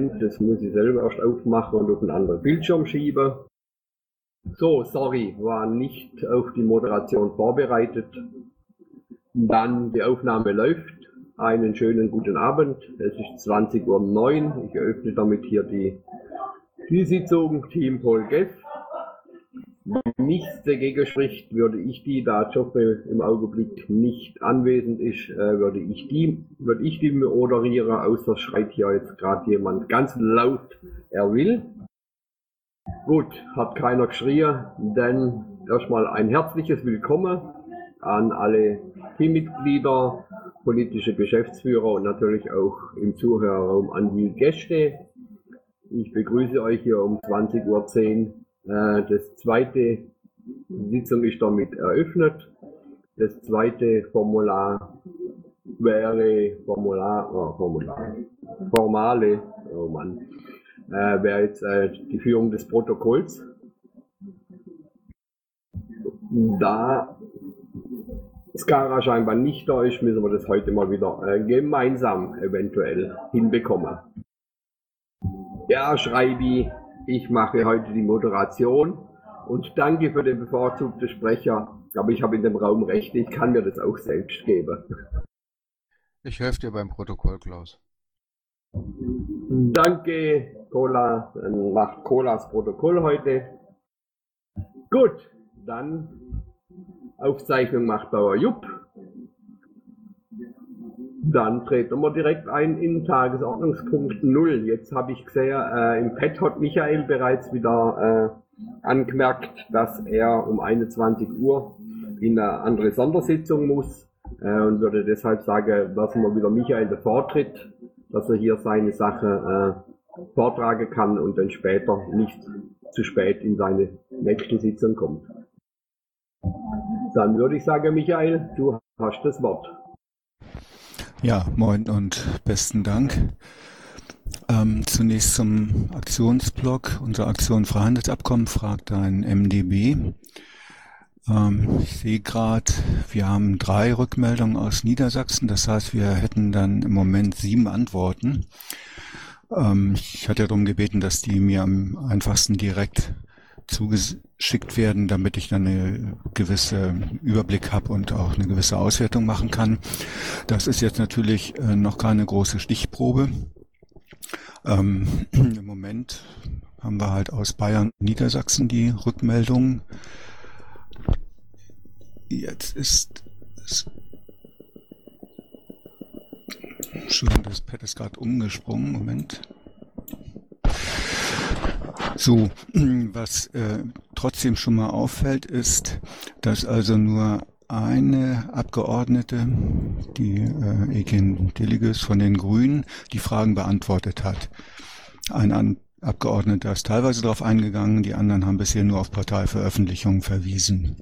Moment, das muss ich selber erst aufmachen und auf einen anderen Bildschirm schieben. So, sorry, war nicht auf die Moderation vorbereitet. Dann die Aufnahme läuft. Einen schönen guten Abend. Es ist 20.09 Uhr. Ich eröffne damit hier die, die Sitzung Team Paul Geff. Nichts dagegen spricht, würde ich die, da Joffe im Augenblick nicht anwesend ist, äh, würde ich die, würde ich die moderieren, außer schreit hier jetzt gerade jemand ganz laut, er will. Gut, hat keiner geschrien, dann erstmal ein herzliches Willkommen an alle Teammitglieder, politische Geschäftsführer und natürlich auch im Zuhörerraum an die Gäste. Ich begrüße euch hier um 20.10 Uhr. Äh, das zweite Sitzung ist damit eröffnet. Das zweite Formular wäre Formular, oh, Formular, formale, oh Mann, äh, wäre jetzt äh, die Führung des Protokolls. Da Skara scheinbar nicht da ist, müssen wir das heute mal wieder äh, gemeinsam eventuell hinbekommen. Ja, Schreibi, ich mache heute die Moderation und danke für den bevorzugten Sprecher. Aber ich habe in dem Raum recht, ich kann mir das auch selbst geben. Ich helfe dir beim Protokoll, Klaus. Danke, Cola. Dann macht Colas Protokoll heute. Gut, dann Aufzeichnung macht Bauer Jupp. Dann treten wir direkt ein in Tagesordnungspunkt 0. Jetzt habe ich gesehen, äh, im Pad hat Michael bereits wieder äh, angemerkt, dass er um 21 Uhr in eine andere Sondersitzung muss äh, und würde deshalb sagen, lassen wir wieder Michael den Vortritt, dass er hier seine Sache äh, vortragen kann und dann später nicht zu spät in seine nächste Sitzung kommt. Dann würde ich sagen, Michael, du hast das Wort. Ja, moin und besten Dank. Ähm, zunächst zum Aktionsblock. Unsere Aktion Freihandelsabkommen fragt ein MDB. Ähm, ich sehe gerade, wir haben drei Rückmeldungen aus Niedersachsen. Das heißt, wir hätten dann im Moment sieben Antworten. Ähm, ich hatte darum gebeten, dass die mir am einfachsten direkt zugeschickt werden, damit ich dann eine gewisse Überblick habe und auch eine gewisse Auswertung machen kann. Das ist jetzt natürlich äh, noch keine große Stichprobe. Ähm, Im Moment haben wir halt aus Bayern und Niedersachsen die Rückmeldung. Jetzt ist es Entschuldigung, das Pad ist gerade umgesprungen. Moment. So, was äh, trotzdem schon mal auffällt, ist, dass also nur eine Abgeordnete, die äh, Ekin Deliges von den Grünen, die Fragen beantwortet hat. Ein An Abgeordneter ist teilweise darauf eingegangen, die anderen haben bisher nur auf Parteiveröffentlichungen verwiesen.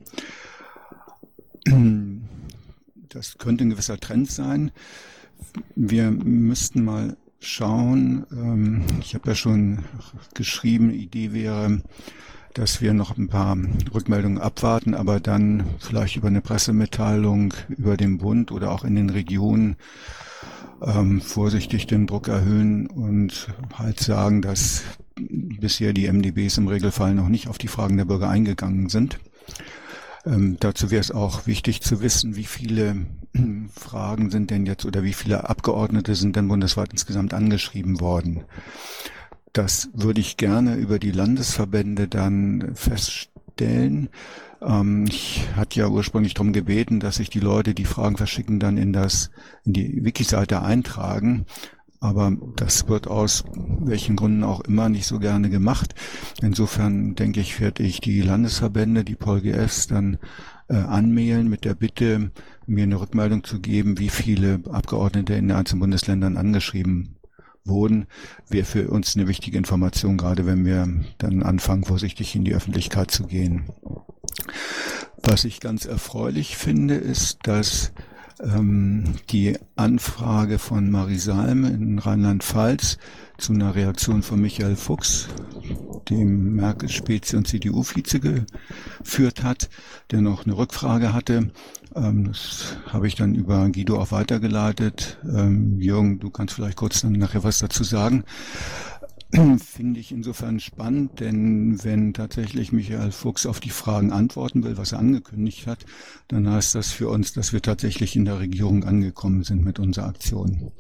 Das könnte ein gewisser Trend sein. Wir müssten mal schauen. Ähm, ich habe ja schon geschrieben, Idee wäre, dass wir noch ein paar Rückmeldungen abwarten, aber dann vielleicht über eine Pressemitteilung über den Bund oder auch in den Regionen ähm, vorsichtig den Druck erhöhen und halt sagen, dass bisher die MDBs im Regelfall noch nicht auf die Fragen der Bürger eingegangen sind. Ähm, dazu wäre es auch wichtig zu wissen, wie viele Fragen sind denn jetzt oder wie viele Abgeordnete sind denn bundesweit insgesamt angeschrieben worden. Das würde ich gerne über die Landesverbände dann feststellen. Ähm, ich hatte ja ursprünglich darum gebeten, dass sich die Leute, die Fragen verschicken, dann in das, in die Wiki-Seite eintragen. Aber das wird aus welchen Gründen auch immer nicht so gerne gemacht. Insofern denke ich, werde ich die Landesverbände, die PolGFs dann äh, anmailen mit der Bitte, mir eine Rückmeldung zu geben, wie viele Abgeordnete in den einzelnen Bundesländern angeschrieben wurden, wäre für uns eine wichtige Information, gerade wenn wir dann anfangen, vorsichtig in die Öffentlichkeit zu gehen. Was ich ganz erfreulich finde, ist, dass ähm, die Anfrage von Marie Salm in Rheinland-Pfalz zu einer Reaktion von Michael Fuchs, dem Merkel-Spezi und CDU-Vize geführt hat, der noch eine Rückfrage hatte. Ähm, das habe ich dann über Guido auch weitergeleitet. Ähm, Jürgen, du kannst vielleicht kurz dann nachher was dazu sagen. Finde ich insofern spannend, denn wenn tatsächlich Michael Fuchs auf die Fragen antworten will, was er angekündigt hat, dann heißt das für uns, dass wir tatsächlich in der Regierung angekommen sind mit unserer Aktion.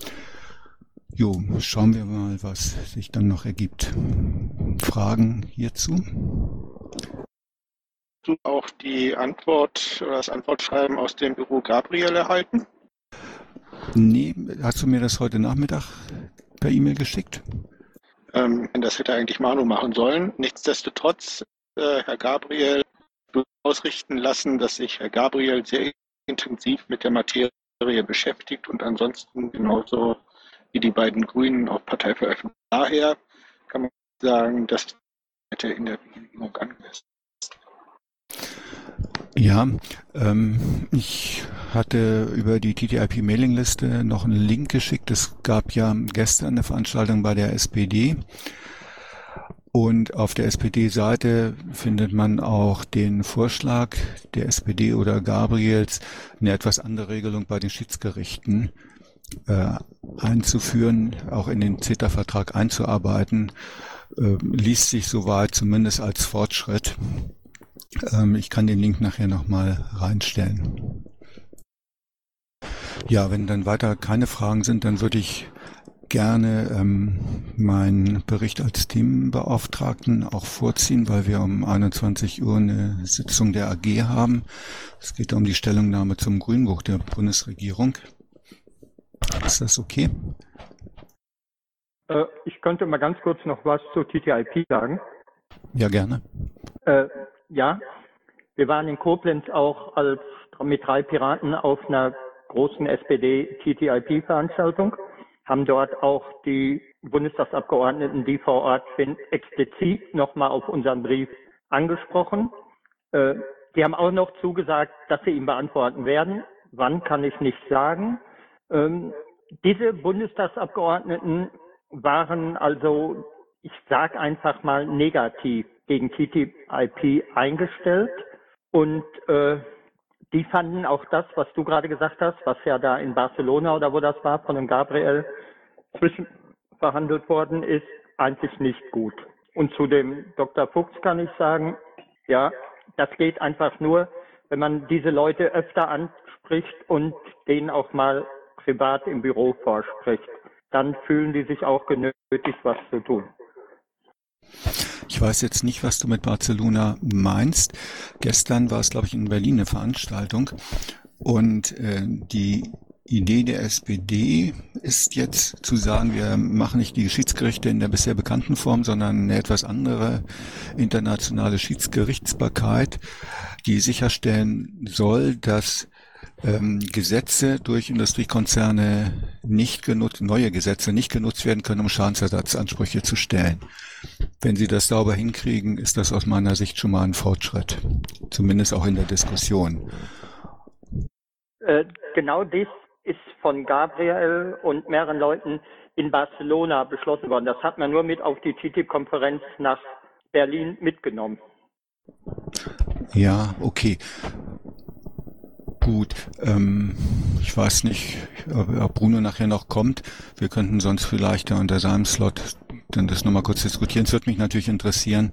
Jo, schauen wir mal, was sich dann noch ergibt. Fragen hierzu? Du auch die Antwort oder das Antwortschreiben aus dem Büro Gabriel erhalten? Nee, hast du mir das heute Nachmittag per E-Mail geschickt? Ähm, das hätte eigentlich Manu machen sollen. Nichtsdestotrotz, äh, Herr Gabriel ausrichten lassen, dass sich Herr Gabriel sehr intensiv mit der Materie beschäftigt und ansonsten genauso wie die beiden Grünen auch Partei veröffentlicht. Daher kann man sagen, dass hätte in der Bewegung angemessen. Ja, ähm, ich hatte über die TTIP-Mailingliste noch einen Link geschickt. Es gab ja gestern eine Veranstaltung bei der SPD. Und auf der SPD-Seite findet man auch den Vorschlag der SPD oder Gabriels, eine etwas andere Regelung bei den Schiedsgerichten äh, einzuführen, auch in den CETA-Vertrag einzuarbeiten, äh, liest sich soweit zumindest als Fortschritt. Ähm, ich kann den Link nachher nochmal reinstellen. Ja, wenn dann weiter keine Fragen sind, dann würde ich gerne ähm, meinen Bericht als Themenbeauftragten auch vorziehen, weil wir um 21 Uhr eine Sitzung der AG haben. Es geht um die Stellungnahme zum Grünbuch der Bundesregierung. Ist das okay? Äh, ich könnte mal ganz kurz noch was zu TTIP sagen. Ja, gerne. Äh, ja, wir waren in Koblenz auch als mit drei Piraten auf einer großen SPD-TTIP-Veranstaltung, haben dort auch die Bundestagsabgeordneten, die vor Ort sind, explizit nochmal auf unseren Brief angesprochen. Äh, die haben auch noch zugesagt, dass sie ihn beantworten werden. Wann kann ich nicht sagen. Ähm, diese Bundestagsabgeordneten waren also, ich sage einfach mal, negativ gegen TTIP eingestellt und äh, die fanden auch das, was du gerade gesagt hast, was ja da in Barcelona oder wo das war, von dem Gabriel zwischen verhandelt worden ist, eigentlich nicht gut. Und zu dem Dr. Fuchs kann ich sagen, ja, das geht einfach nur, wenn man diese Leute öfter anspricht und denen auch mal privat im Büro vorspricht. Dann fühlen die sich auch genötigt, was zu tun. Ich weiß jetzt nicht, was du mit Barcelona meinst. Gestern war es, glaube ich, in Berlin eine Veranstaltung und äh, die Idee der SPD ist jetzt zu sagen, wir machen nicht die Schiedsgerichte in der bisher bekannten Form, sondern eine etwas andere internationale Schiedsgerichtsbarkeit, die sicherstellen soll, dass ähm, Gesetze durch Industriekonzerne nicht genutzt, neue Gesetze nicht genutzt werden können, um Schadensersatzansprüche zu stellen. Wenn Sie das sauber hinkriegen, ist das aus meiner Sicht schon mal ein Fortschritt. Zumindest auch in der Diskussion. Äh, genau das ist von Gabriel und mehreren Leuten in Barcelona beschlossen worden. Das hat man nur mit auf die TTIP-Konferenz nach Berlin mitgenommen. Ja, okay. Gut, ähm, ich weiß nicht, ob Bruno nachher noch kommt. Wir könnten sonst vielleicht ja unter seinem Slot dann das nochmal kurz diskutieren. Es würde mich natürlich interessieren,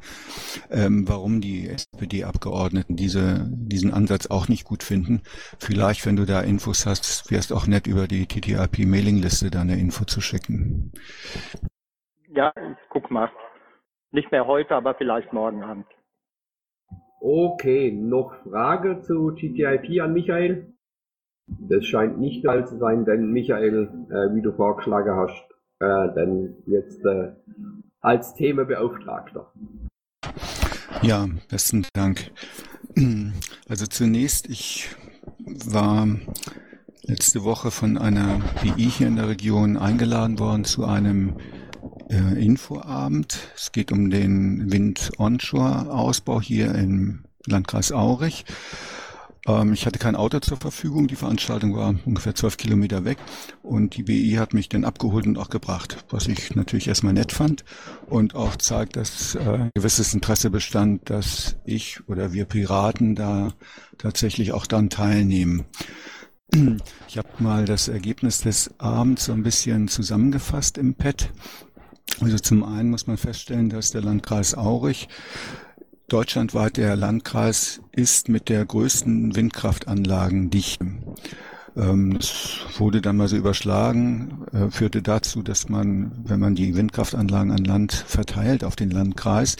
ähm, warum die SPD-Abgeordneten diese, diesen Ansatz auch nicht gut finden. Vielleicht, wenn du da Infos hast, wärst auch nett, über die TTIP-Mailingliste da eine Info zu schicken. Ja, ich guck mal. Nicht mehr heute, aber vielleicht morgen Abend. Okay, noch Frage zu TTIP an Michael? Das scheint nicht der Fall zu sein, denn Michael, äh, wie du vorgeschlagen hast, äh, denn jetzt äh, als Themenbeauftragter. Ja, besten Dank. Also zunächst, ich war letzte Woche von einer BI hier in der Region eingeladen worden zu einem äh, Infoabend. Es geht um den Wind-Onshore-Ausbau hier im Landkreis Aurich. Ähm, ich hatte kein Auto zur Verfügung. Die Veranstaltung war ungefähr zwölf Kilometer weg und die BI hat mich dann abgeholt und auch gebracht, was ich natürlich erstmal nett fand und auch zeigt, dass äh, gewisses Interesse bestand, dass ich oder wir Piraten da tatsächlich auch dann teilnehmen. Ich habe mal das Ergebnis des Abends so ein bisschen zusammengefasst im Pad. Also zum einen muss man feststellen, dass der Landkreis Aurich deutschlandweit der Landkreis ist mit der größten Windkraftanlagendichte. Ähm, es wurde dann mal so überschlagen, äh, führte dazu, dass man, wenn man die Windkraftanlagen an Land verteilt auf den Landkreis,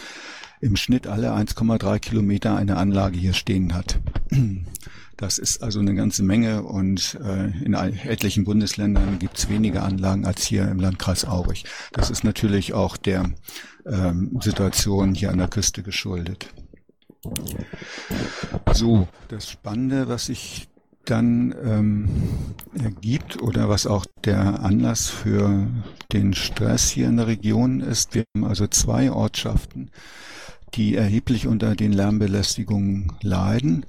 im Schnitt alle 1,3 Kilometer eine Anlage hier stehen hat. Das ist also eine ganze Menge und äh, in etlichen Bundesländern gibt es weniger Anlagen als hier im Landkreis Aurich. Das ist natürlich auch der ähm, Situation hier an der Küste geschuldet. So, das Spannende, was sich dann ähm, ergibt oder was auch der Anlass für den Stress hier in der Region ist, wir haben also zwei Ortschaften, die erheblich unter den Lärmbelästigungen leiden.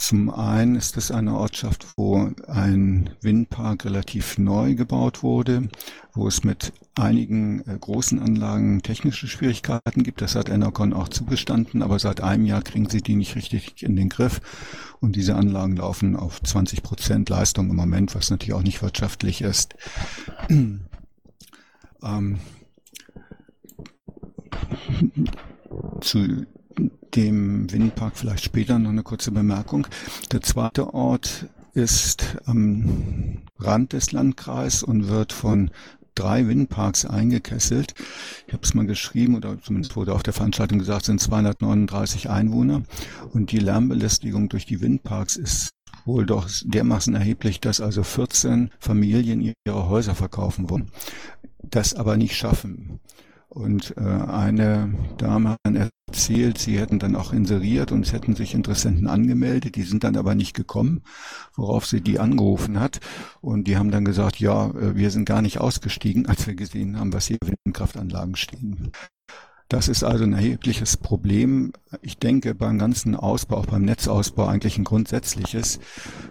Zum einen ist es eine Ortschaft, wo ein Windpark relativ neu gebaut wurde, wo es mit einigen äh, großen Anlagen technische Schwierigkeiten gibt. Das hat Enercon auch zugestanden, aber seit einem Jahr kriegen sie die nicht richtig in den Griff. Und diese Anlagen laufen auf 20 Prozent Leistung im Moment, was natürlich auch nicht wirtschaftlich ist. ähm, zu dem Windpark vielleicht später noch eine kurze Bemerkung. Der zweite Ort ist am Rand des Landkreises und wird von drei Windparks eingekesselt. Ich habe es mal geschrieben oder zumindest wurde auf der Veranstaltung gesagt, sind 239 Einwohner und die Lärmbelästigung durch die Windparks ist wohl doch dermaßen erheblich, dass also 14 Familien ihre Häuser verkaufen wollen, das aber nicht schaffen. Und äh, eine Dame hat erzählt, sie hätten dann auch inseriert und es hätten sich Interessenten angemeldet, die sind dann aber nicht gekommen, worauf sie die angerufen hat. Und die haben dann gesagt, ja, äh, wir sind gar nicht ausgestiegen, als wir gesehen haben, was hier Windkraftanlagen stehen. Das ist also ein erhebliches Problem. Ich denke beim ganzen Ausbau, auch beim Netzausbau eigentlich ein grundsätzliches.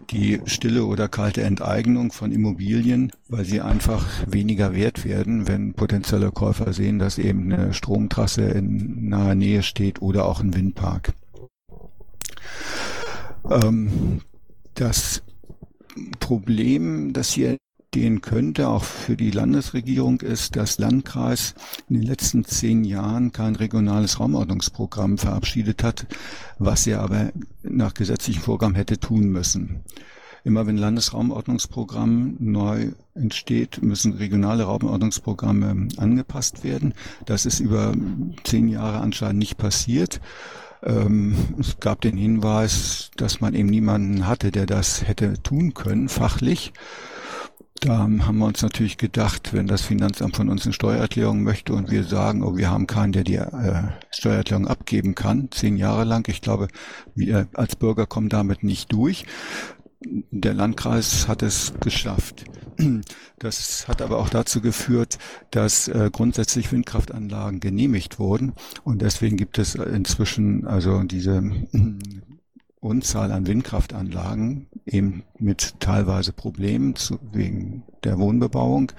Die stille oder kalte Enteignung von Immobilien, weil sie einfach weniger wert werden, wenn potenzielle Käufer sehen, dass eben eine Stromtrasse in naher Nähe steht oder auch ein Windpark. Ähm, das Problem, das hier entstehen könnte, auch für die Landesregierung, ist, dass Landkreis in den letzten zehn Jahren kein regionales Raumordnungsprogramm verabschiedet hat, was er aber nach gesetzlichen Vorgaben hätte tun müssen. Immer wenn Landesraumordnungsprogramm neu entsteht, müssen regionale Raumordnungsprogramme angepasst werden. Das ist über zehn Jahre anscheinend nicht passiert. Ähm, es gab den Hinweis, dass man eben niemanden hatte, der das hätte tun können, fachlich. Da haben wir uns natürlich gedacht, wenn das Finanzamt von uns eine Steuererklärung möchte und wir sagen, oh, wir haben keinen, der die äh, Steuererklärung abgeben kann, zehn Jahre lang. Ich glaube, wir als Bürger kommen damit nicht durch. Der Landkreis hat es geschafft. Das hat aber auch dazu geführt, dass äh, grundsätzlich Windkraftanlagen genehmigt wurden und deswegen gibt es inzwischen also diese Unzahl an Windkraftanlagen, eben mit teilweise Problemen zu, wegen der Wohnbebauung.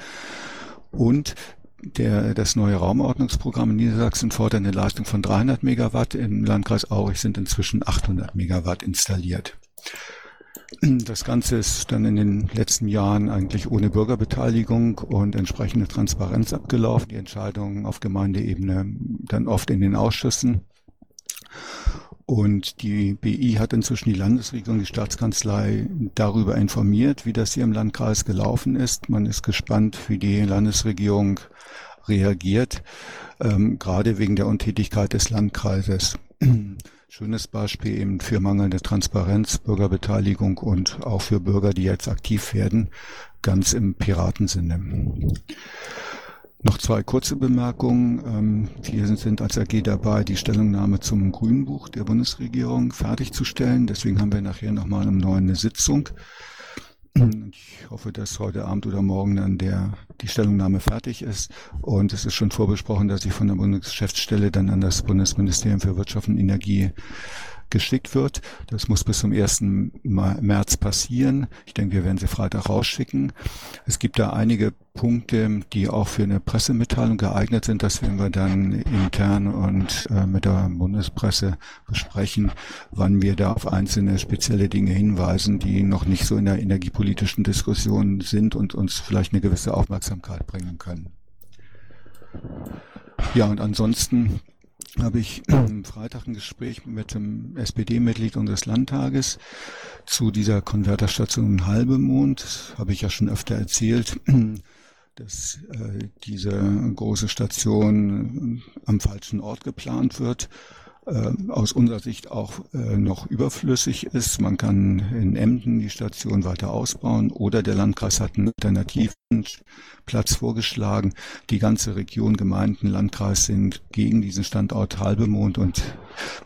Und der, das neue Raumordnungsprogramm in Niedersachsen fordert eine Leistung von 300 Megawatt. Im Landkreis Aurich sind inzwischen 800 Megawatt installiert. Das Ganze ist dann in den letzten Jahren eigentlich ohne Bürgerbeteiligung und entsprechende Transparenz abgelaufen. Die Entscheidungen auf Gemeindeebene dann oft in den Ausschüssen. Und die BI hat inzwischen die Landesregierung, die Staatskanzlei darüber informiert, wie das hier im Landkreis gelaufen ist. Man ist gespannt, wie die Landesregierung reagiert, ähm, gerade wegen der Untätigkeit des Landkreises. Schönes Beispiel eben für mangelnde Transparenz, Bürgerbeteiligung und auch für Bürger, die jetzt aktiv werden, ganz im Piratensinne. Noch zwei kurze Bemerkungen. Ähm, wir sind als AG dabei, die Stellungnahme zum Grünbuch der Bundesregierung fertigzustellen. Deswegen haben wir nachher nochmal um neun eine Sitzung. Ich hoffe, dass heute Abend oder morgen dann der, die Stellungnahme fertig ist. Und es ist schon vorbesprochen, dass ich von der Bundesgeschäftsstelle dann an das Bundesministerium für Wirtschaft und Energie geschickt wird. Das muss bis zum 1. März passieren. Ich denke, wir werden sie Freitag rausschicken. Es gibt da einige Punkte, die auch für eine Pressemitteilung geeignet sind. Das werden wir dann intern und äh, mit der Bundespresse besprechen, wann wir da auf einzelne spezielle Dinge hinweisen, die noch nicht so in der energiepolitischen Diskussion sind und uns vielleicht eine gewisse Aufmerksamkeit bringen können. Ja, und ansonsten habe ich am Freitag ein Gespräch mit dem SPD-Mitglied unseres Landtages zu dieser Konverterstation Halbemond. Habe ich ja schon öfter erzählt, dass äh, diese große Station am falschen Ort geplant wird äh, aus unserer Sicht auch äh, noch überflüssig ist. Man kann in Emden die Station weiter ausbauen oder der Landkreis hat einen alternativen Platz vorgeschlagen. Die ganze Region, Gemeinden, Landkreis sind gegen diesen Standort Halbemond und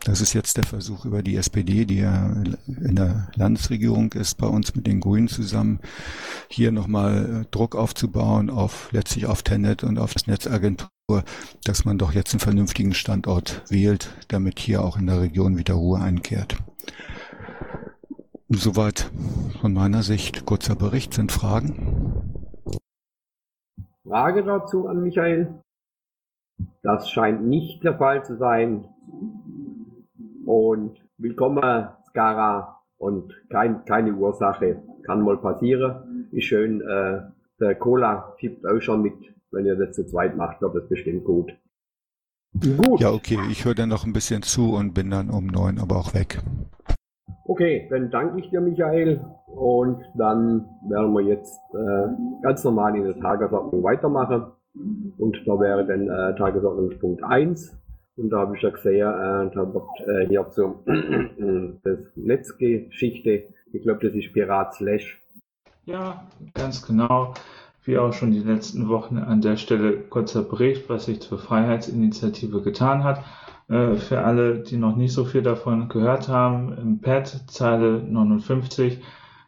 das ist jetzt der Versuch über die SPD, die ja in der Landesregierung ist, bei uns mit den Grünen zusammen, hier nochmal äh, Druck aufzubauen auf letztlich auf Tenet und auf das Netzagentur dass man doch jetzt einen vernünftigen Standort wählt, damit hier auch in der Region wieder Ruhe einkehrt. Soweit von meiner Sicht kurzer Bericht. Sind Fragen? Frage dazu an Michael? Das scheint nicht der Fall zu sein. Und willkommen, Skara. Und kein, keine Ursache. Kann mal passieren. Ist schön. Äh, der Cola tippt auch schon mit wenn ihr das zu zweit macht, wird das bestimmt gut. Gut. Ja, okay, ich höre dann noch ein bisschen zu und bin dann um neun aber auch weg. Okay, dann danke ich dir, Michael. Und dann werden wir jetzt äh, ganz normal in der Tagesordnung weitermachen. Und da wäre dann äh, Tagesordnungspunkt 1. Und da habe ich ja gesehen, äh, da wird äh, hier so das Netzgeschichte. Ich glaube, das ist Pirat Slash. Ja, ganz genau wie auch schon die letzten Wochen an der Stelle kurzer Bericht, was sich zur Freiheitsinitiative getan hat. Äh, für alle, die noch nicht so viel davon gehört haben, im Pad, Zeile 59,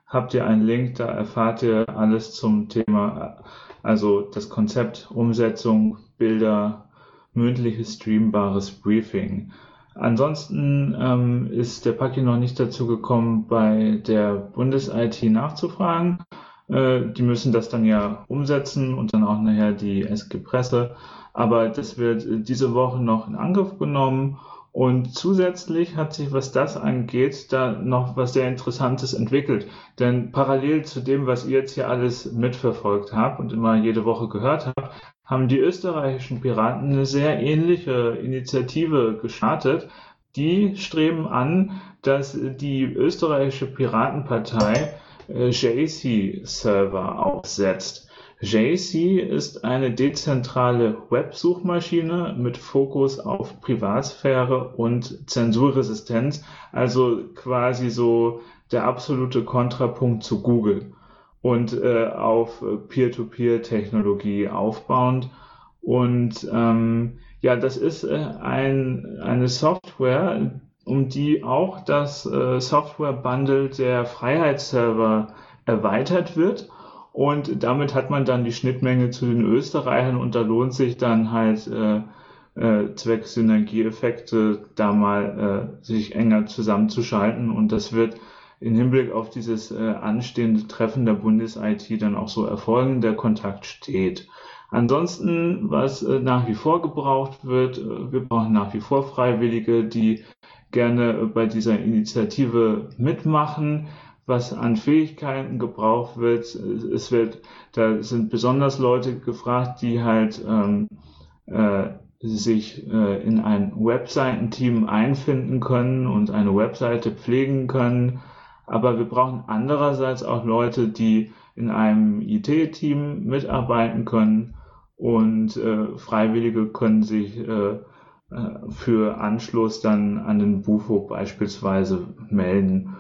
habt ihr einen Link, da erfahrt ihr alles zum Thema, also das Konzept, Umsetzung, Bilder, mündliches, streambares Briefing. Ansonsten ähm, ist der Paki noch nicht dazu gekommen, bei der Bundes-IT nachzufragen. Äh, die müssen das dann ja umsetzen und dann auch nachher die SG-Presse. Aber das wird diese Woche noch in Angriff genommen. Und zusätzlich hat sich, was das angeht, da noch was sehr Interessantes entwickelt. Denn parallel zu dem, was ihr jetzt hier alles mitverfolgt habt und immer jede Woche gehört habt, haben die österreichischen Piraten eine sehr ähnliche Initiative gestartet. Die streben an, dass die österreichische Piratenpartei JC-Server aufsetzt. JC ist eine dezentrale Websuchmaschine mit Fokus auf Privatsphäre und Zensurresistenz, also quasi so der absolute Kontrapunkt zu Google und äh, auf Peer-to-Peer-Technologie aufbauend. Und ähm, ja, das ist äh, ein, eine Software, um die auch das äh, Software-Bundle der Freiheitsserver erweitert wird. Und damit hat man dann die Schnittmenge zu den Österreichern und da lohnt sich dann halt äh, äh, zwecks Synergieeffekte da mal äh, sich enger zusammenzuschalten und das wird in Hinblick auf dieses äh, anstehende Treffen der Bundes-IT dann auch so erfolgen. Der Kontakt steht. Ansonsten, was äh, nach wie vor gebraucht wird, äh, wir brauchen nach wie vor Freiwillige, die gerne bei dieser Initiative mitmachen. Was an Fähigkeiten gebraucht wird, es wird, da sind besonders Leute gefragt, die halt ähm, äh, sich äh, in ein Webseitenteam einfinden können und eine Webseite pflegen können. Aber wir brauchen andererseits auch Leute, die in einem IT-Team mitarbeiten können und äh, Freiwillige können sich äh, für Anschluss dann an den Bufo beispielsweise melden.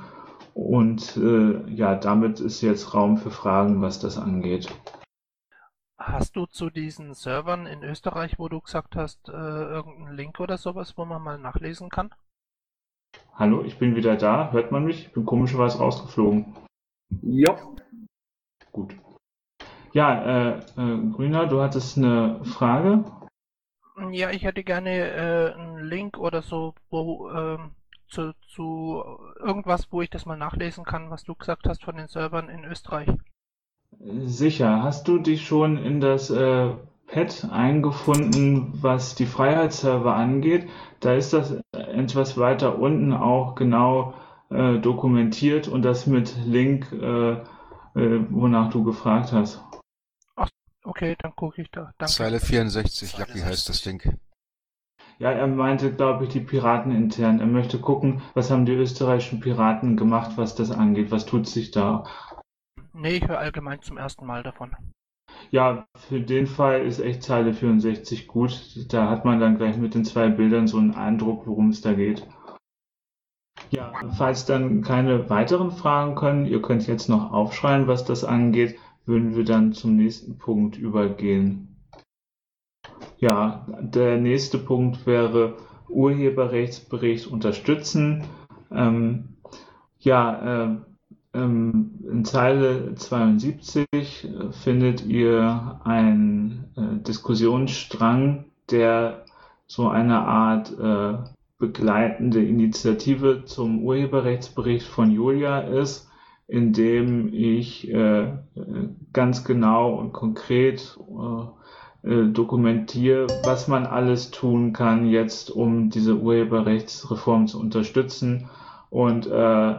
Und äh, ja, damit ist jetzt Raum für Fragen, was das angeht. Hast du zu diesen Servern in Österreich, wo du gesagt hast, äh, irgendeinen Link oder sowas, wo man mal nachlesen kann? Hallo, ich bin wieder da. Hört man mich? Ich bin komischerweise rausgeflogen. Ja. Gut. Ja, äh, äh, Grüner, du hattest eine Frage. Ja, ich hätte gerne äh, einen Link oder so, wo ähm, zu, zu irgendwas, wo ich das mal nachlesen kann, was du gesagt hast von den Servern in Österreich? Sicher. Hast du dich schon in das äh, Pad eingefunden, was die Freiheitsserver angeht? Da ist das etwas weiter unten auch genau äh, dokumentiert und das mit Link, äh, äh, wonach du gefragt hast. Okay, dann gucke ich da. Danke. Zeile 64, Lucky heißt das Ding. Ja, er meinte, glaube ich, die Piraten intern. Er möchte gucken, was haben die österreichischen Piraten gemacht, was das angeht. Was tut sich da? Nee, ich höre allgemein zum ersten Mal davon. Ja, für den Fall ist echt Zeile 64 gut. Da hat man dann gleich mit den zwei Bildern so einen Eindruck, worum es da geht. Ja, falls dann keine weiteren Fragen können, ihr könnt jetzt noch aufschreien, was das angeht, würden wir dann zum nächsten Punkt übergehen. Ja, der nächste Punkt wäre Urheberrechtsbericht unterstützen. Ähm, ja, äh, ähm, in Zeile 72 äh, findet ihr einen äh, Diskussionsstrang, der so eine Art äh, begleitende Initiative zum Urheberrechtsbericht von Julia ist, in dem ich äh, ganz genau und konkret äh, äh, dokumentiere, was man alles tun kann jetzt, um diese Urheberrechtsreform zu unterstützen. Und äh,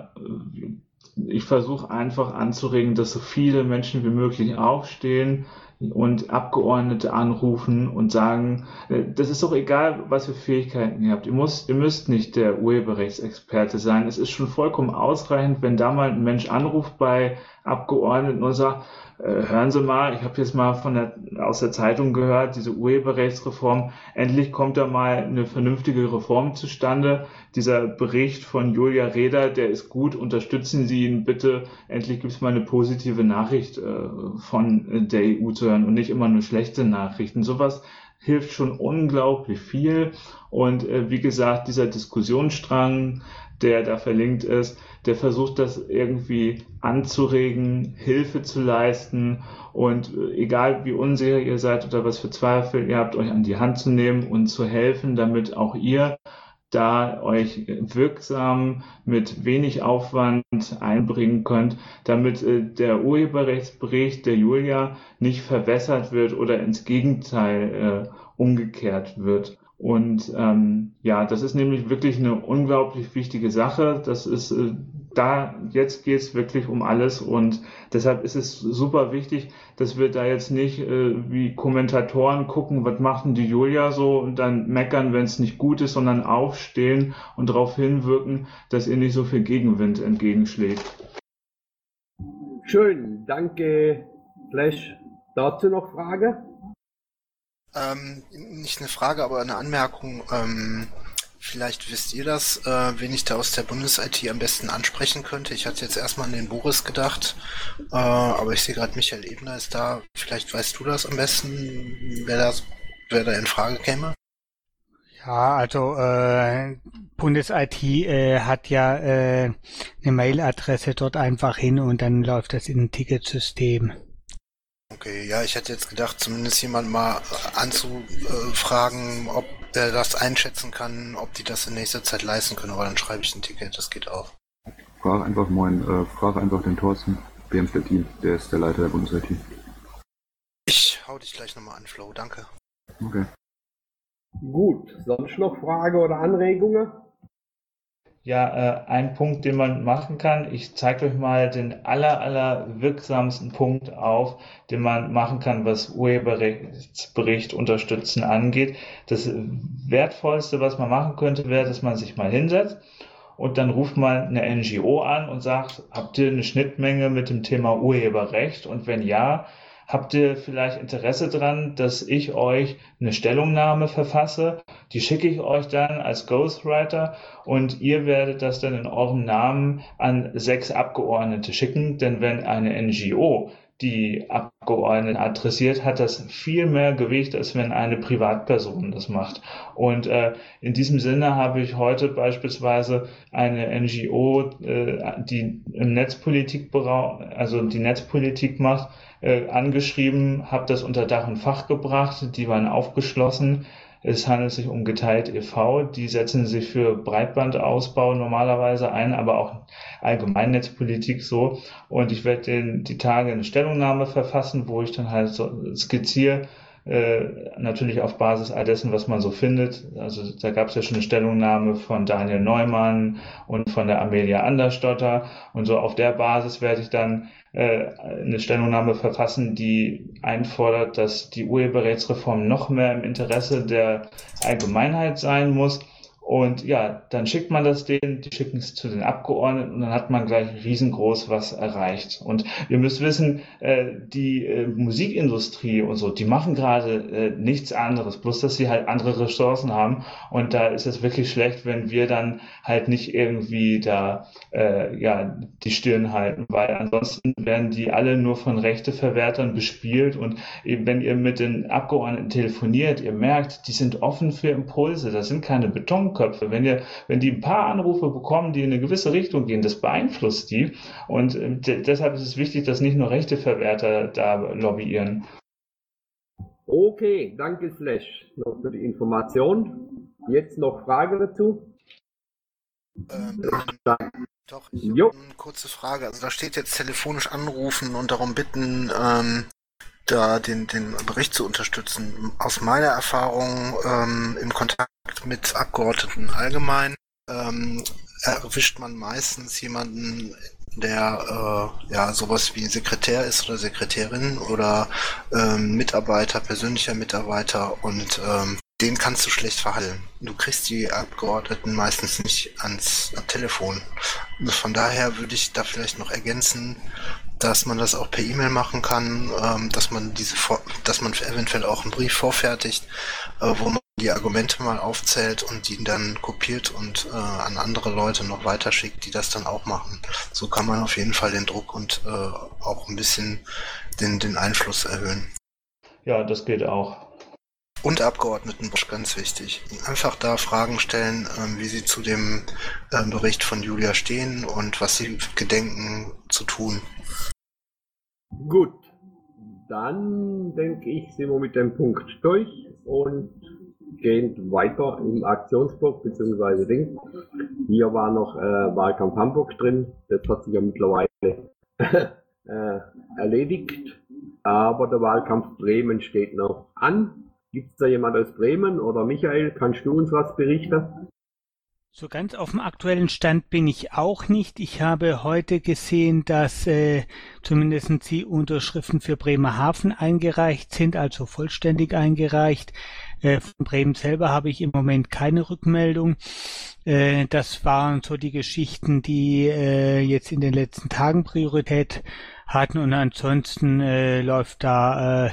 ich versuche einfach anzuregen, dass so viele Menschen wie möglich aufstehen und Abgeordnete anrufen und sagen, äh, das ist doch egal, was für Fähigkeiten ihr habt. Ihr, müsst, ihr müsst nicht der Urheberrechtsexperte sein. Es ist schon vollkommen ausreichend, wenn da mal ein Mensch anruft bei Abgeordneten und sagt, äh, hören Sie mal, ich habe jetzt mal von der, aus der Zeitung gehört, diese Urheberrechtsreform, endlich kommt da mal eine vernünftige Reform zustande. Dieser Bericht von Julia Reda, der ist gut, unterstützen Sie ihn bitte. Endlich gibt es mal eine positive Nachricht äh, von der EU zu hören und nicht immer nur schlechte Nachrichten. Sowas hilft schon unglaublich viel. Und äh, wie gesagt, dieser Diskussionsstrang, der da verlinkt ist, der versucht das irgendwie anzuregen, Hilfe zu leisten und äh, egal wie unsicher ihr seid oder was für Zweifel ihr habt, euch an die Hand zu nehmen und zu helfen, damit auch ihr da euch wirksam mit wenig Aufwand einbringen könnt, damit äh, der Urheberrechtsbericht der Julia nicht verwässert wird oder ins Gegenteil äh, umgekehrt wird. Und ähm, ja, das ist nämlich wirklich eine unglaublich wichtige Sache. Das ist äh, da, jetzt geht es wirklich um alles und deshalb ist es super wichtig, dass wir da jetzt nicht äh, wie Kommentatoren gucken, was macht denn die Julia so und dann meckern, wenn es nicht gut ist, sondern aufstehen und darauf hinwirken, dass ihr nicht so viel Gegenwind entgegenschlägt. Schön, danke Flash. Dazu noch Frage? Ähm, nicht eine Frage, aber eine Anmerkung. Ähm, vielleicht wisst ihr das, äh, wen ich da aus der Bundes-IT am besten ansprechen könnte. Ich hatte jetzt erstmal an den Boris gedacht, äh, aber ich sehe gerade, Michael Ebner ist da. Vielleicht weißt du das am besten, wer, das, wer da in Frage käme? Ja, also äh, Bundes-IT äh, hat ja äh, eine Mailadresse dort einfach hin und dann läuft das in ein Ticketsystem. Okay, ja, ich hätte jetzt gedacht, zumindest jemand mal anzufragen, ob er das einschätzen kann, ob die das in nächster Zeit leisten können, aber dann schreibe ich ein Ticket, das geht auch. Frage einfach moin, äh, frage einfach den Thorsten, BMST-Team, der ist der Leiter der Bundes-IT. Ich hau dich gleich nochmal an, Flo, danke. Okay. Gut, sonst noch Frage oder Anregungen? Ja, äh, ein Punkt, den man machen kann. Ich zeige euch mal den aller, aller wirksamsten Punkt auf, den man machen kann, was Urheberrechtsbericht unterstützen angeht. Das Wertvollste, was man machen könnte, wäre, dass man sich mal hinsetzt und dann ruft man eine NGO an und sagt, habt ihr eine Schnittmenge mit dem Thema Urheberrecht? Und wenn ja, Habt ihr vielleicht Interesse dran, dass ich euch eine Stellungnahme verfasse? Die schicke ich euch dann als Ghostwriter und ihr werdet das dann in eurem Namen an sechs Abgeordnete schicken. Denn wenn eine NGO die Abgeordneten adressiert, hat das viel mehr Gewicht, als wenn eine Privatperson das macht. Und äh, in diesem Sinne habe ich heute beispielsweise eine NGO, äh, die im Netzpolitik, also die Netzpolitik macht, äh, angeschrieben, habe das unter Dach und Fach gebracht, die waren aufgeschlossen. Es handelt sich um Geteilt e.V., die setzen sich für Breitbandausbau normalerweise ein, aber auch Allgemeinnetzpolitik so. Und ich werde die Tage eine Stellungnahme verfassen, wo ich dann halt so skizziere, äh, natürlich auf Basis all dessen, was man so findet. Also da gab es ja schon eine Stellungnahme von Daniel Neumann und von der Amelia Anderstotter und so auf der Basis werde ich dann eine Stellungnahme verfassen, die einfordert, dass die Urheberrechtsreform noch mehr im Interesse der Allgemeinheit sein muss und ja, dann schickt man das denen, die schicken es zu den Abgeordneten und dann hat man gleich riesengroß was erreicht. Und ihr müsst wissen, äh, die äh, Musikindustrie und so, die machen gerade äh, nichts anderes, bloß dass sie halt andere Ressourcen haben. Und da ist es wirklich schlecht, wenn wir dann halt nicht irgendwie da äh, ja die Stirn halten, weil ansonsten werden die alle nur von Rechteverwertern bespielt. Und eben, wenn ihr mit den Abgeordneten telefoniert, ihr merkt, die sind offen für Impulse, das sind keine Beton Köpfe. Wenn, ihr, wenn die ein paar Anrufe bekommen, die in eine gewisse Richtung gehen, das beeinflusst die. Und äh, deshalb ist es wichtig, dass nicht nur rechte Verwerter da lobbyieren. Okay, danke Slash noch für die Information. Jetzt noch Frage dazu? Ähm, doch, ich habe eine kurze Frage. Also da steht jetzt telefonisch anrufen und darum bitten, ähm, da den, den Bericht zu unterstützen. Aus meiner Erfahrung ähm, im Kontakt mit Abgeordneten allgemein ähm, erwischt man meistens jemanden, der äh, ja sowas wie Sekretär ist oder Sekretärin oder ähm, Mitarbeiter, persönlicher Mitarbeiter und ähm, den kannst du schlecht verhandeln. Du kriegst die Abgeordneten meistens nicht ans Telefon. Von daher würde ich da vielleicht noch ergänzen, dass man das auch per E-Mail machen kann, ähm, dass man diese, dass man eventuell auch einen Brief vorfertigt, äh, wo man die Argumente mal aufzählt und die dann kopiert und äh, an andere Leute noch weiterschickt, die das dann auch machen. So kann man auf jeden Fall den Druck und äh, auch ein bisschen den, den Einfluss erhöhen. Ja, das geht auch. Und Abgeordnetenbusch, ganz wichtig. Einfach da Fragen stellen, ähm, wie sie zu dem ähm, Bericht von Julia stehen und was sie gedenken zu tun. Gut, dann denke ich, sind wir mit dem Punkt durch und gehen weiter im Aktionsblock bzw. Ding. Hier war noch äh, Wahlkampf Hamburg drin, das hat sich ja mittlerweile äh, erledigt, aber der Wahlkampf Bremen steht noch an. Gibt es da jemand aus Bremen oder Michael, kannst du uns was berichten? So ganz auf dem aktuellen Stand bin ich auch nicht. Ich habe heute gesehen, dass äh, zumindest die Unterschriften für Bremerhaven eingereicht sind, also vollständig eingereicht. Äh, von Bremen selber habe ich im Moment keine Rückmeldung. Äh, das waren so die Geschichten, die äh, jetzt in den letzten Tagen Priorität hatten und ansonsten äh, läuft da äh,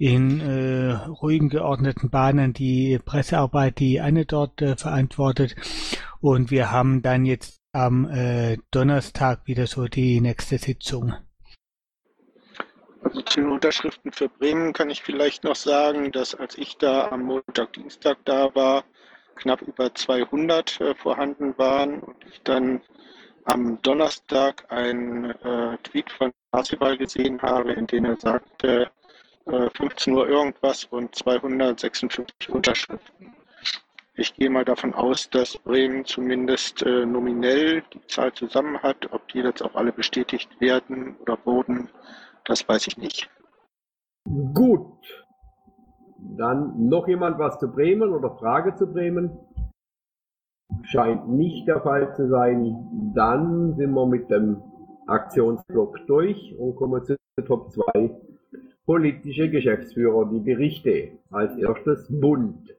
in äh, ruhigen geordneten Bahnen die Pressearbeit, die eine dort äh, verantwortet. Und wir haben dann jetzt am äh, Donnerstag wieder so die nächste Sitzung. Also zu den Unterschriften für Bremen kann ich vielleicht noch sagen, dass als ich da am Montag, Dienstag da war, knapp über 200 äh, vorhanden waren und ich dann am Donnerstag einen äh, Tweet von Parsival gesehen habe, in dem er sagte, 15 äh, Uhr irgendwas und 256 Unterschriften. Ich gehe mal davon aus, dass Bremen zumindest äh, nominell die Zahl zusammen hat. Ob die jetzt auch alle bestätigt werden oder wurden, das weiß ich nicht. Gut. Dann noch jemand was zu Bremen oder Frage zu Bremen? Scheint nicht der Fall zu sein. Dann sind wir mit dem Aktionsblock durch und kommen zu Top 2 Politische Geschäftsführer, die Berichte. Als erstes Bund.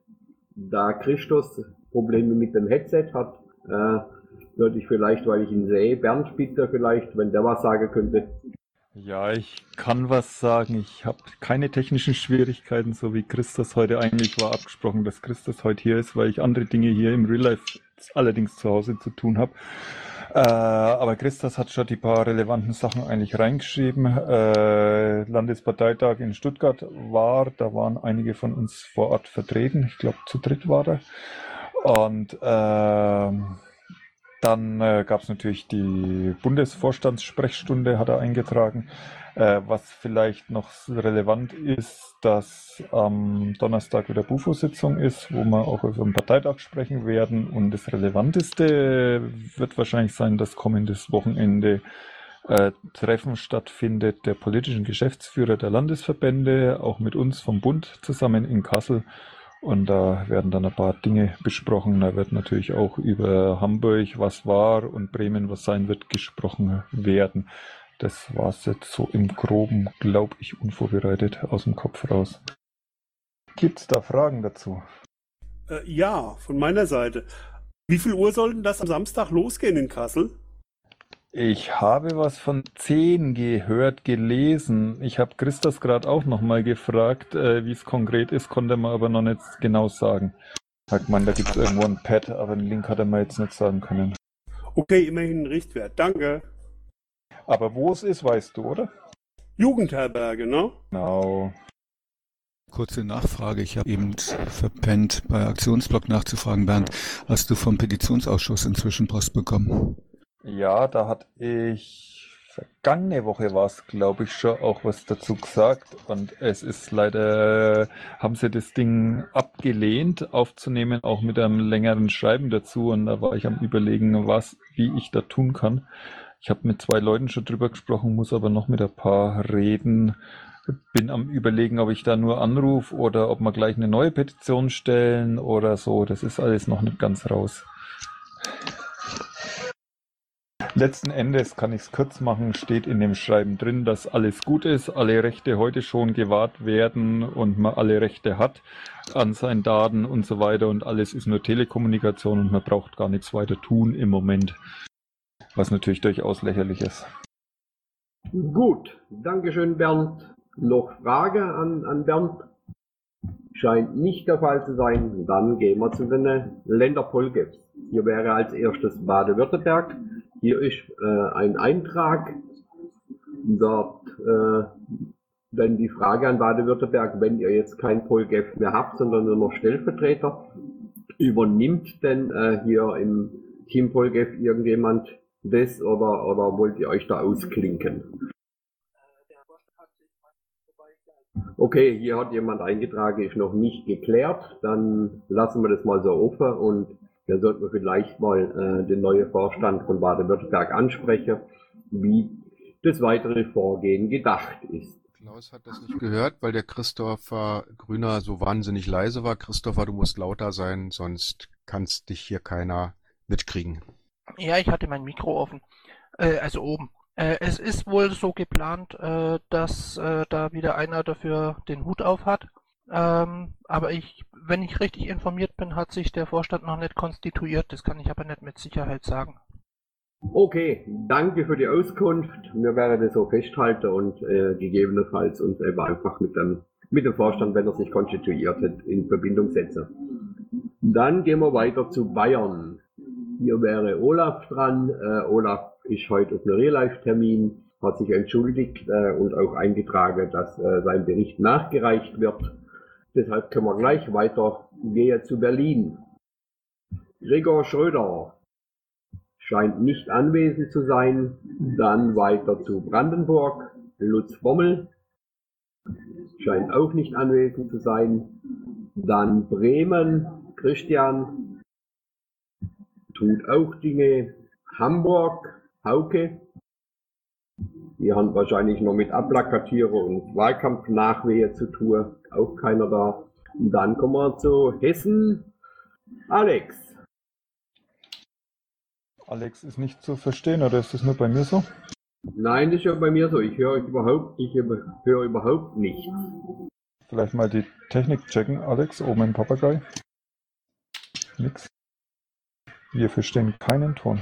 Da Christus Probleme mit dem Headset hat, äh, würde ich vielleicht, weil ich ihn sehe, Bernd bitte vielleicht, wenn der was sagen könnte. Ja, ich kann was sagen. Ich habe keine technischen Schwierigkeiten, so wie Christus heute eigentlich war abgesprochen, dass Christus heute hier ist, weil ich andere Dinge hier im Real Life allerdings zu Hause zu tun habe. Äh, aber Christas hat schon die paar relevanten Sachen eigentlich reingeschrieben. Äh, Landesparteitag in Stuttgart war, da waren einige von uns vor Ort vertreten. Ich glaube, zu dritt war er. Und äh, Dann äh, gab es natürlich die Bundesvorstandssprechstunde, hat er eingetragen. Äh, was vielleicht noch relevant ist, dass am Donnerstag wieder Bufo-Sitzung ist, wo wir auch über den Parteitag sprechen werden. Und das Relevanteste wird wahrscheinlich sein, dass kommendes Wochenende äh, Treffen stattfindet der politischen Geschäftsführer der Landesverbände, auch mit uns vom Bund zusammen in Kassel. Und da werden dann ein paar Dinge besprochen. Da wird natürlich auch über Hamburg, was war und Bremen, was sein wird, gesprochen werden. Das war es jetzt so im Groben, glaube ich, unvorbereitet aus dem Kopf raus. Gibt es da Fragen dazu? Äh, ja, von meiner Seite. Wie viel Uhr soll denn das am Samstag losgehen in Kassel? Ich habe was von 10 gehört, gelesen. Ich habe Christus gerade auch nochmal gefragt, äh, wie es konkret ist, konnte man aber noch nicht genau sagen. Sagt man, da gibt es irgendwo ein Pad, aber den Link hat er mir jetzt nicht sagen können. Okay, immerhin ein Richtwert. Danke. Aber wo es ist, weißt du, oder? Jugendherberge, ne? Genau. Kurze Nachfrage. Ich habe eben verpennt, bei Aktionsblock nachzufragen. Bernd, hast du vom Petitionsausschuss inzwischen Post bekommen? Ja, da hatte ich vergangene Woche war es, glaube ich, schon auch was dazu gesagt. Und es ist leider, haben sie das Ding abgelehnt, aufzunehmen, auch mit einem längeren Schreiben dazu. Und da war ich am überlegen, was, wie ich da tun kann. Ich habe mit zwei Leuten schon drüber gesprochen, muss aber noch mit ein paar reden. Bin am überlegen, ob ich da nur anrufe oder ob wir gleich eine neue Petition stellen oder so. Das ist alles noch nicht ganz raus. Letzten Endes kann ich es kurz machen, steht in dem Schreiben drin, dass alles gut ist, alle Rechte heute schon gewahrt werden und man alle Rechte hat an seinen Daten und so weiter und alles ist nur Telekommunikation und man braucht gar nichts weiter tun im Moment. Was natürlich durchaus lächerlich ist. Gut, Dankeschön Bernd. Noch Frage an, an Bernd? Scheint nicht der Fall zu sein. Dann gehen wir zu den Länderpolgaps. Hier wäre als erstes Baden-Württemberg. Hier ist äh, ein Eintrag. Dort äh, dann die Frage an Baden-Württemberg, wenn ihr jetzt kein Polgef mehr habt, sondern nur noch Stellvertreter, übernimmt denn äh, hier im Team Polgef irgendjemand das oder, oder wollt ihr euch da ausklinken? Okay, hier hat jemand eingetragen, ist noch nicht geklärt. Dann lassen wir das mal so offen und da sollten wir vielleicht mal äh, den neuen Vorstand von Baden-Württemberg ansprechen, wie das weitere Vorgehen gedacht ist. Klaus hat das nicht gehört, weil der Christopher Grüner so wahnsinnig leise war. Christopher, du musst lauter sein, sonst kannst dich hier keiner mitkriegen. Ja, ich hatte mein Mikro offen, äh, also oben. Äh, es ist wohl so geplant, äh, dass äh, da wieder einer dafür den Hut auf hat. Ähm, aber ich, wenn ich richtig informiert bin, hat sich der Vorstand noch nicht konstituiert. Das kann ich aber nicht mit Sicherheit sagen. Okay, danke für die Auskunft. Wir werden das so festhalten und äh, gegebenenfalls uns eben einfach mit dem, mit dem Vorstand, wenn er sich konstituiert hat, in Verbindung setzen. Dann gehen wir weiter zu Bayern. Hier wäre Olaf dran. Äh, Olaf ist heute auf einem Real-Life-Termin, hat sich entschuldigt äh, und auch eingetragen, dass äh, sein Bericht nachgereicht wird. Deshalb können wir gleich weiter gehen zu Berlin. Gregor Schröder scheint nicht anwesend zu sein. Dann weiter zu Brandenburg. Lutz Bommel scheint auch nicht anwesend zu sein. Dann Bremen. Christian tut auch Dinge. Hamburg. Hauke. Die haben wahrscheinlich noch mit Ablakatiere und Wahlkampfnachwehe zu tun. Auch keiner da. Und dann kommen wir zu Hessen. Alex. Alex ist nicht zu verstehen, oder ist das nur bei mir so? Nein, das ist ja bei mir so. Ich höre überhaupt, ich höre überhaupt nichts. Vielleicht mal die Technik checken, Alex, oben im Papagei. Nix. Wir verstehen keinen Ton.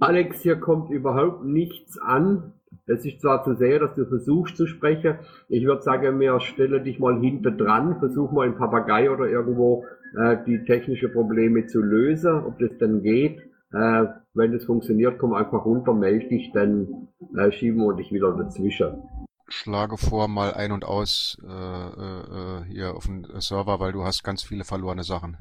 Alex, hier kommt überhaupt nichts an. Es ist zwar zu sehen, dass du versuchst zu sprechen. Ich würde sagen, wir stelle dich mal hinter dran, versuch mal im Papagei oder irgendwo äh, die technischen Probleme zu lösen, ob das dann geht. Äh, wenn es funktioniert, komm einfach runter, melde dich, dann äh, schieben wir dich wieder dazwischen. Schlage vor, mal ein und aus äh, äh, hier auf dem Server, weil du hast ganz viele verlorene Sachen.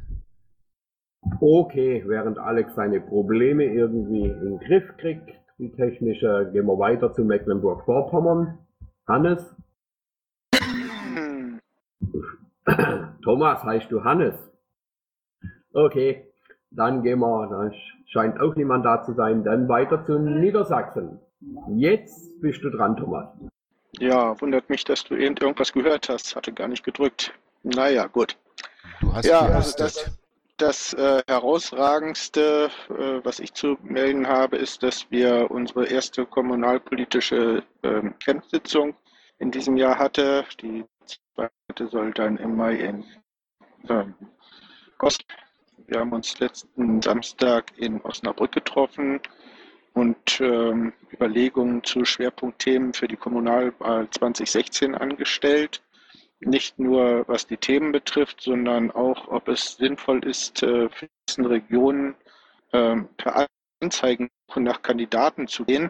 Okay, während Alex seine Probleme irgendwie in den Griff kriegt, die technische, gehen wir weiter zu Mecklenburg-Vorpommern. Hannes? Thomas, heißt du Hannes? Okay, dann gehen wir, da scheint auch niemand da zu sein, dann weiter zu Niedersachsen. Jetzt bist du dran, Thomas. Ja, wundert mich, dass du irgendwas gehört hast. Hatte gar nicht gedrückt. Naja, gut. Du hast ja, die also das, das äh, herausragendste, äh, was ich zu melden habe, ist, dass wir unsere erste kommunalpolitische äh, Camp-Sitzung in diesem Jahr hatte. Die zweite soll dann im Mai in ähm, Kost. Wir haben uns letzten Samstag in Osnabrück getroffen und ähm, Überlegungen zu Schwerpunktthemen für die Kommunalwahl 2016 angestellt nicht nur was die Themen betrifft, sondern auch, ob es sinnvoll ist, äh, für diesen Regionen ähm, per Anzeigen nach Kandidaten zu gehen.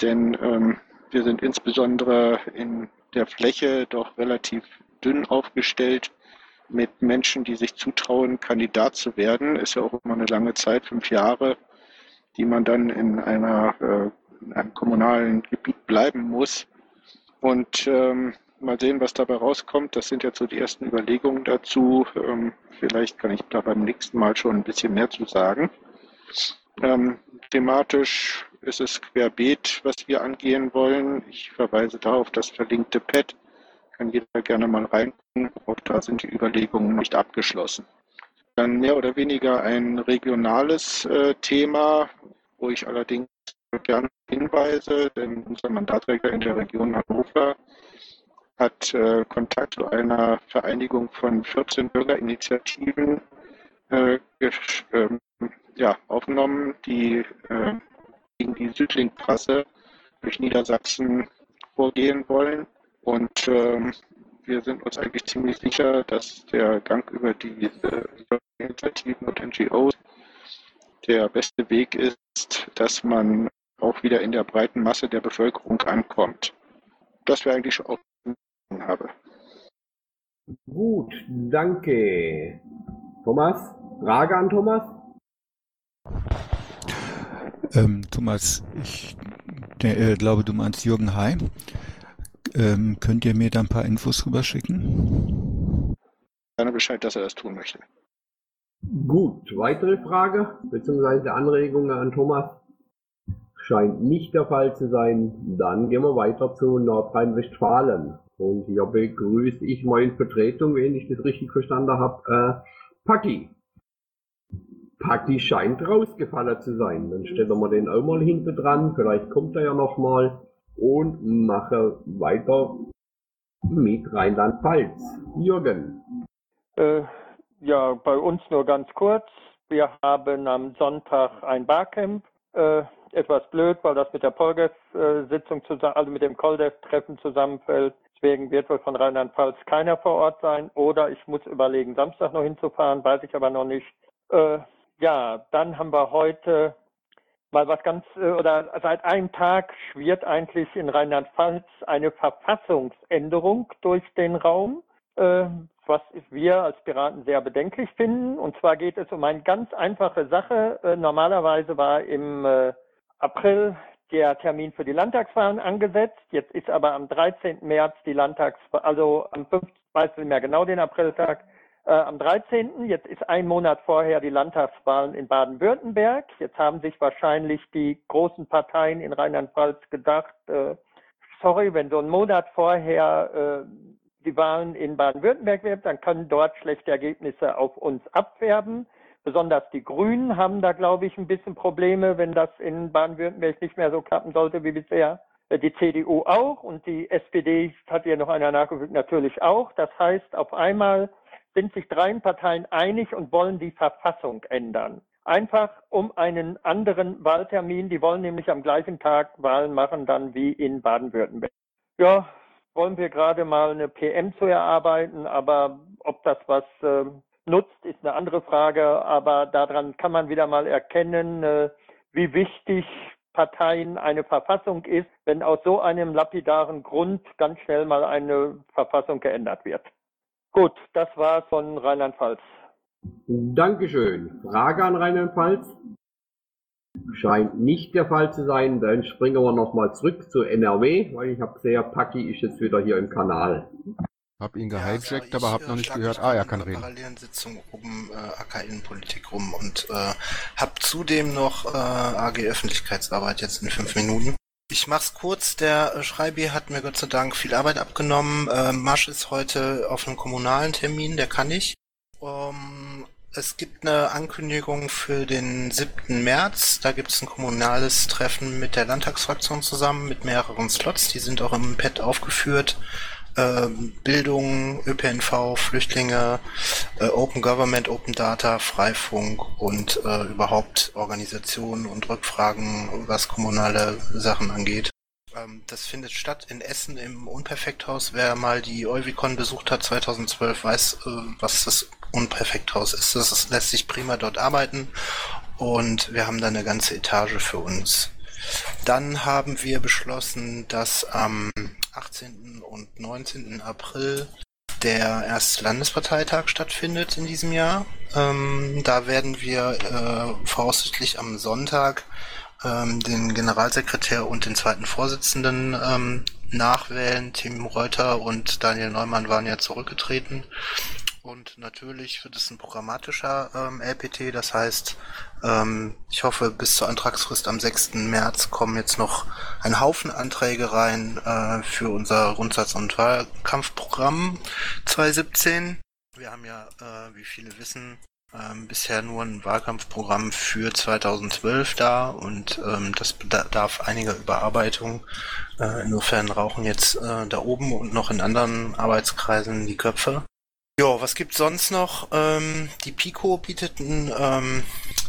Denn ähm, wir sind insbesondere in der Fläche doch relativ dünn aufgestellt mit Menschen, die sich zutrauen, Kandidat zu werden. Ist ja auch immer eine lange Zeit, fünf Jahre, die man dann in, einer, äh, in einem kommunalen Gebiet bleiben muss. Und ähm, mal sehen, was dabei rauskommt. Das sind jetzt so die ersten Überlegungen dazu. Ähm, vielleicht kann ich da beim nächsten Mal schon ein bisschen mehr zu sagen. Ähm, thematisch ist es querbeet, was wir angehen wollen. Ich verweise da auf das verlinkte Pad. Kann jeder gerne mal reingucken. Auch da sind die Überlegungen nicht abgeschlossen. Dann mehr oder weniger ein regionales äh, Thema, wo ich allerdings gerne hinweise, denn unser Mandatträger in der Region Hannover hat äh, Kontakt zu einer Vereinigung von 14 Bürgerinitiativen äh, äh, ja, aufgenommen, die äh, gegen die Südlink-Trasse durch Niedersachsen vorgehen wollen. Und ähm, wir sind uns eigentlich ziemlich sicher, dass der Gang über die Initiativen und NGOs der beste Weg ist, dass man auch wieder in der breiten Masse der Bevölkerung ankommt. Das wäre eigentlich auch habe. Gut, danke. Thomas, Frage an Thomas? Ähm, Thomas, ich äh, glaube, du meinst Jürgen Hai. Ähm, könnt ihr mir da ein paar Infos rüberschicken? Gerne Bescheid, dass er das tun möchte. Gut, weitere Frage bzw. Anregungen an Thomas? Scheint nicht der Fall zu sein. Dann gehen wir weiter zu Nordrhein-Westfalen. Und hier begrüße ich mal in Vertretung, wenn ich das richtig verstanden habe, äh, Paki. Paki scheint rausgefallen zu sein. Dann stellen wir den auch mal hinter dran. Vielleicht kommt er ja noch mal und mache weiter mit Rheinland-Pfalz. Jürgen. Äh, ja, bei uns nur ganz kurz. Wir haben am Sonntag ein Barcamp. Äh, etwas blöd, weil das mit der Polgef-Sitzung zusammen, also mit dem Koldev-Treffen zusammenfällt. Deswegen wird wohl von Rheinland-Pfalz keiner vor Ort sein. Oder ich muss überlegen, Samstag noch hinzufahren, weiß ich aber noch nicht. Äh, ja, dann haben wir heute mal was ganz, äh, oder seit einem Tag schwirrt eigentlich in Rheinland-Pfalz eine Verfassungsänderung durch den Raum, äh, was wir als Piraten sehr bedenklich finden. Und zwar geht es um eine ganz einfache Sache. Äh, normalerweise war im äh, April der Termin für die Landtagswahlen angesetzt. Jetzt ist aber am 13. März die Landtagswahl, also am 5. weiß ich nicht mehr genau den Apriltag, äh, am 13. Jetzt ist ein Monat vorher die Landtagswahlen in Baden-Württemberg. Jetzt haben sich wahrscheinlich die großen Parteien in Rheinland-Pfalz gedacht, äh, sorry, wenn so ein Monat vorher äh, die Wahlen in Baden-Württemberg wird, dann können dort schlechte Ergebnisse auf uns abwerben. Besonders die Grünen haben da, glaube ich, ein bisschen Probleme, wenn das in Baden-Württemberg nicht mehr so klappen sollte wie bisher. Äh, die CDU auch und die SPD, hat ja noch einer nachgefügt, natürlich auch. Das heißt, auf einmal sind sich drei Parteien einig und wollen die Verfassung ändern. Einfach um einen anderen Wahltermin. Die wollen nämlich am gleichen Tag Wahlen machen dann wie in Baden-Württemberg. Ja, wollen wir gerade mal eine PM zu erarbeiten, aber ob das was äh, nutzt, ist eine andere Frage, aber daran kann man wieder mal erkennen, äh, wie wichtig Parteien eine Verfassung ist, wenn aus so einem lapidaren Grund ganz schnell mal eine Verfassung geändert wird. Gut, das war von Rheinland-Pfalz. Dankeschön. Frage an Rheinland-Pfalz? Scheint nicht der Fall zu sein. Dann springen wir nochmal zurück zu NRW, weil ich habe gesehen, Paki ist jetzt wieder hier im Kanal. Hab ihn Ja, gehijackt, sag aber ich, hab äh, noch nicht gehört. Ah, er in kann reden. parallelen Sitzung um äh, AK-Innenpolitik rum und äh, hab zudem noch äh, AG Öffentlichkeitsarbeit jetzt in fünf Minuten. Ich mach's kurz. Der äh, Schreibi hat mir Gott sei Dank viel Arbeit abgenommen. Äh, Masch ist heute auf einem kommunalen Termin, der kann nicht. Ähm, es gibt eine Ankündigung für den 7. März. Da gibt es ein kommunales Treffen mit der Landtagsfraktion zusammen mit mehreren Slots. Die sind auch im Pad aufgeführt. Ähm, Bildung, ÖPNV, Flüchtlinge, äh, Open Government, Open Data, Freifunk und äh, überhaupt Organisationen und Rückfragen, was kommunale Sachen angeht. Ähm, das findet statt in Essen im Unperfekthaus. Wer mal die Euvicon besucht hat 2012, weiß, äh, was das Unperfekthaus ist. Das lässt sich prima dort arbeiten und wir haben da eine ganze Etage für uns. Dann haben wir beschlossen, dass am 18. und 19. April der erste Landesparteitag stattfindet in diesem Jahr. Ähm, da werden wir äh, voraussichtlich am Sonntag ähm, den Generalsekretär und den zweiten Vorsitzenden ähm, nachwählen. Tim Reuter und Daniel Neumann waren ja zurückgetreten. Und natürlich wird es ein programmatischer ähm, LPT, das heißt, ähm, ich hoffe, bis zur Antragsfrist am 6. März kommen jetzt noch ein Haufen Anträge rein äh, für unser Grundsatz- und Wahlkampfprogramm 2017. Wir haben ja, äh, wie viele wissen, ähm, bisher nur ein Wahlkampfprogramm für 2012 da und ähm, das bedarf einiger Überarbeitung. Äh, insofern rauchen jetzt äh, da oben und noch in anderen Arbeitskreisen die Köpfe. Ja, was gibt's sonst noch? Ähm, die Pico bietet ein ähm,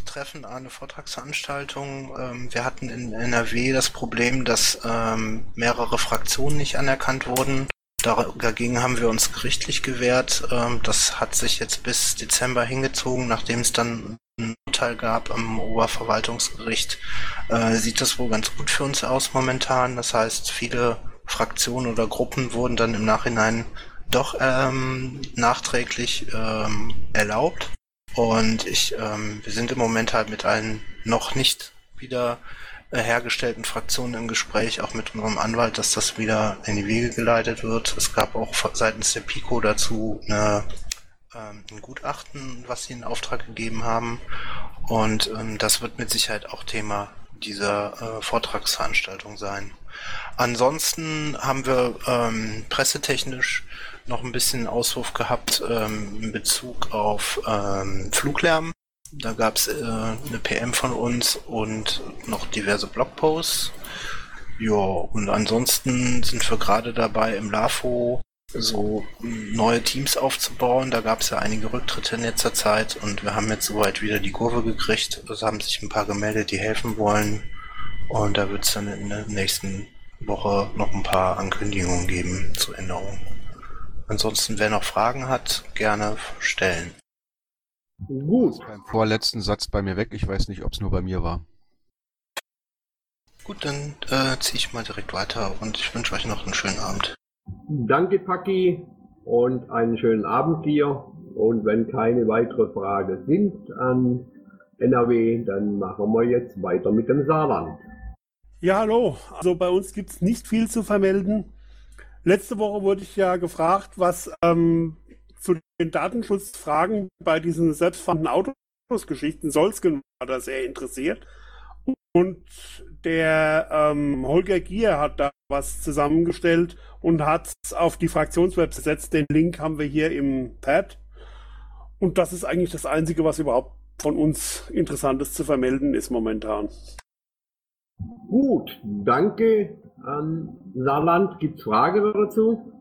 Treffen an, eine Vortragsveranstaltung. Ähm, wir hatten in NRW das Problem, dass ähm, mehrere Fraktionen nicht anerkannt wurden. Dagegen haben wir uns gerichtlich gewehrt. Ähm, das hat sich jetzt bis Dezember hingezogen, nachdem es dann ein Urteil gab am Oberverwaltungsgericht. Äh, sieht das wohl ganz gut für uns aus momentan. Das heißt, viele Fraktionen oder Gruppen wurden dann im Nachhinein doch ähm, nachträglich ähm, erlaubt. Und ich, ähm, wir sind im Moment halt mit allen noch nicht wieder äh, hergestellten Fraktionen im Gespräch, auch mit unserem Anwalt, dass das wieder in die Wege geleitet wird. Es gab auch seitens der Pico dazu eine, ähm, ein Gutachten, was sie in Auftrag gegeben haben. Und ähm, das wird mit Sicherheit auch Thema dieser äh, Vortragsveranstaltung sein. Ansonsten haben wir ähm, pressetechnisch noch ein bisschen Auswurf gehabt ähm, in Bezug auf ähm, Fluglärm. Da gab es äh, eine PM von uns und noch diverse Blogposts. Ja, und ansonsten sind wir gerade dabei im LAFO so neue Teams aufzubauen. Da gab es ja einige Rücktritte in letzter Zeit und wir haben jetzt soweit wieder die Kurve gekriegt. Es haben sich ein paar gemeldet, die helfen wollen. Und da wird es dann in der nächsten Woche noch ein paar Ankündigungen geben zur Änderung. Ansonsten, wer noch Fragen hat, gerne stellen. Gut. Beim vorletzten Satz bei mir weg. Ich weiß nicht, ob es nur bei mir war. Gut, dann äh, ziehe ich mal direkt weiter und ich wünsche euch noch einen schönen Abend. Danke, Paki, und einen schönen Abend dir. Und wenn keine weitere Fragen sind an NRW, dann machen wir jetzt weiter mit dem Saarland. Ja, hallo. Also bei uns gibt's nicht viel zu vermelden. Letzte Woche wurde ich ja gefragt, was ähm, zu den Datenschutzfragen bei diesen selbstfahrenden Autos-Geschichten Solsken war da sehr interessiert. Und der ähm, Holger Gier hat da was zusammengestellt und hat es auf die Fraktionswebsite gesetzt. Den Link haben wir hier im Pad. Und das ist eigentlich das Einzige, was überhaupt von uns Interessantes zu vermelden ist momentan. Gut, danke an Saarland. Gibt es Fragen dazu?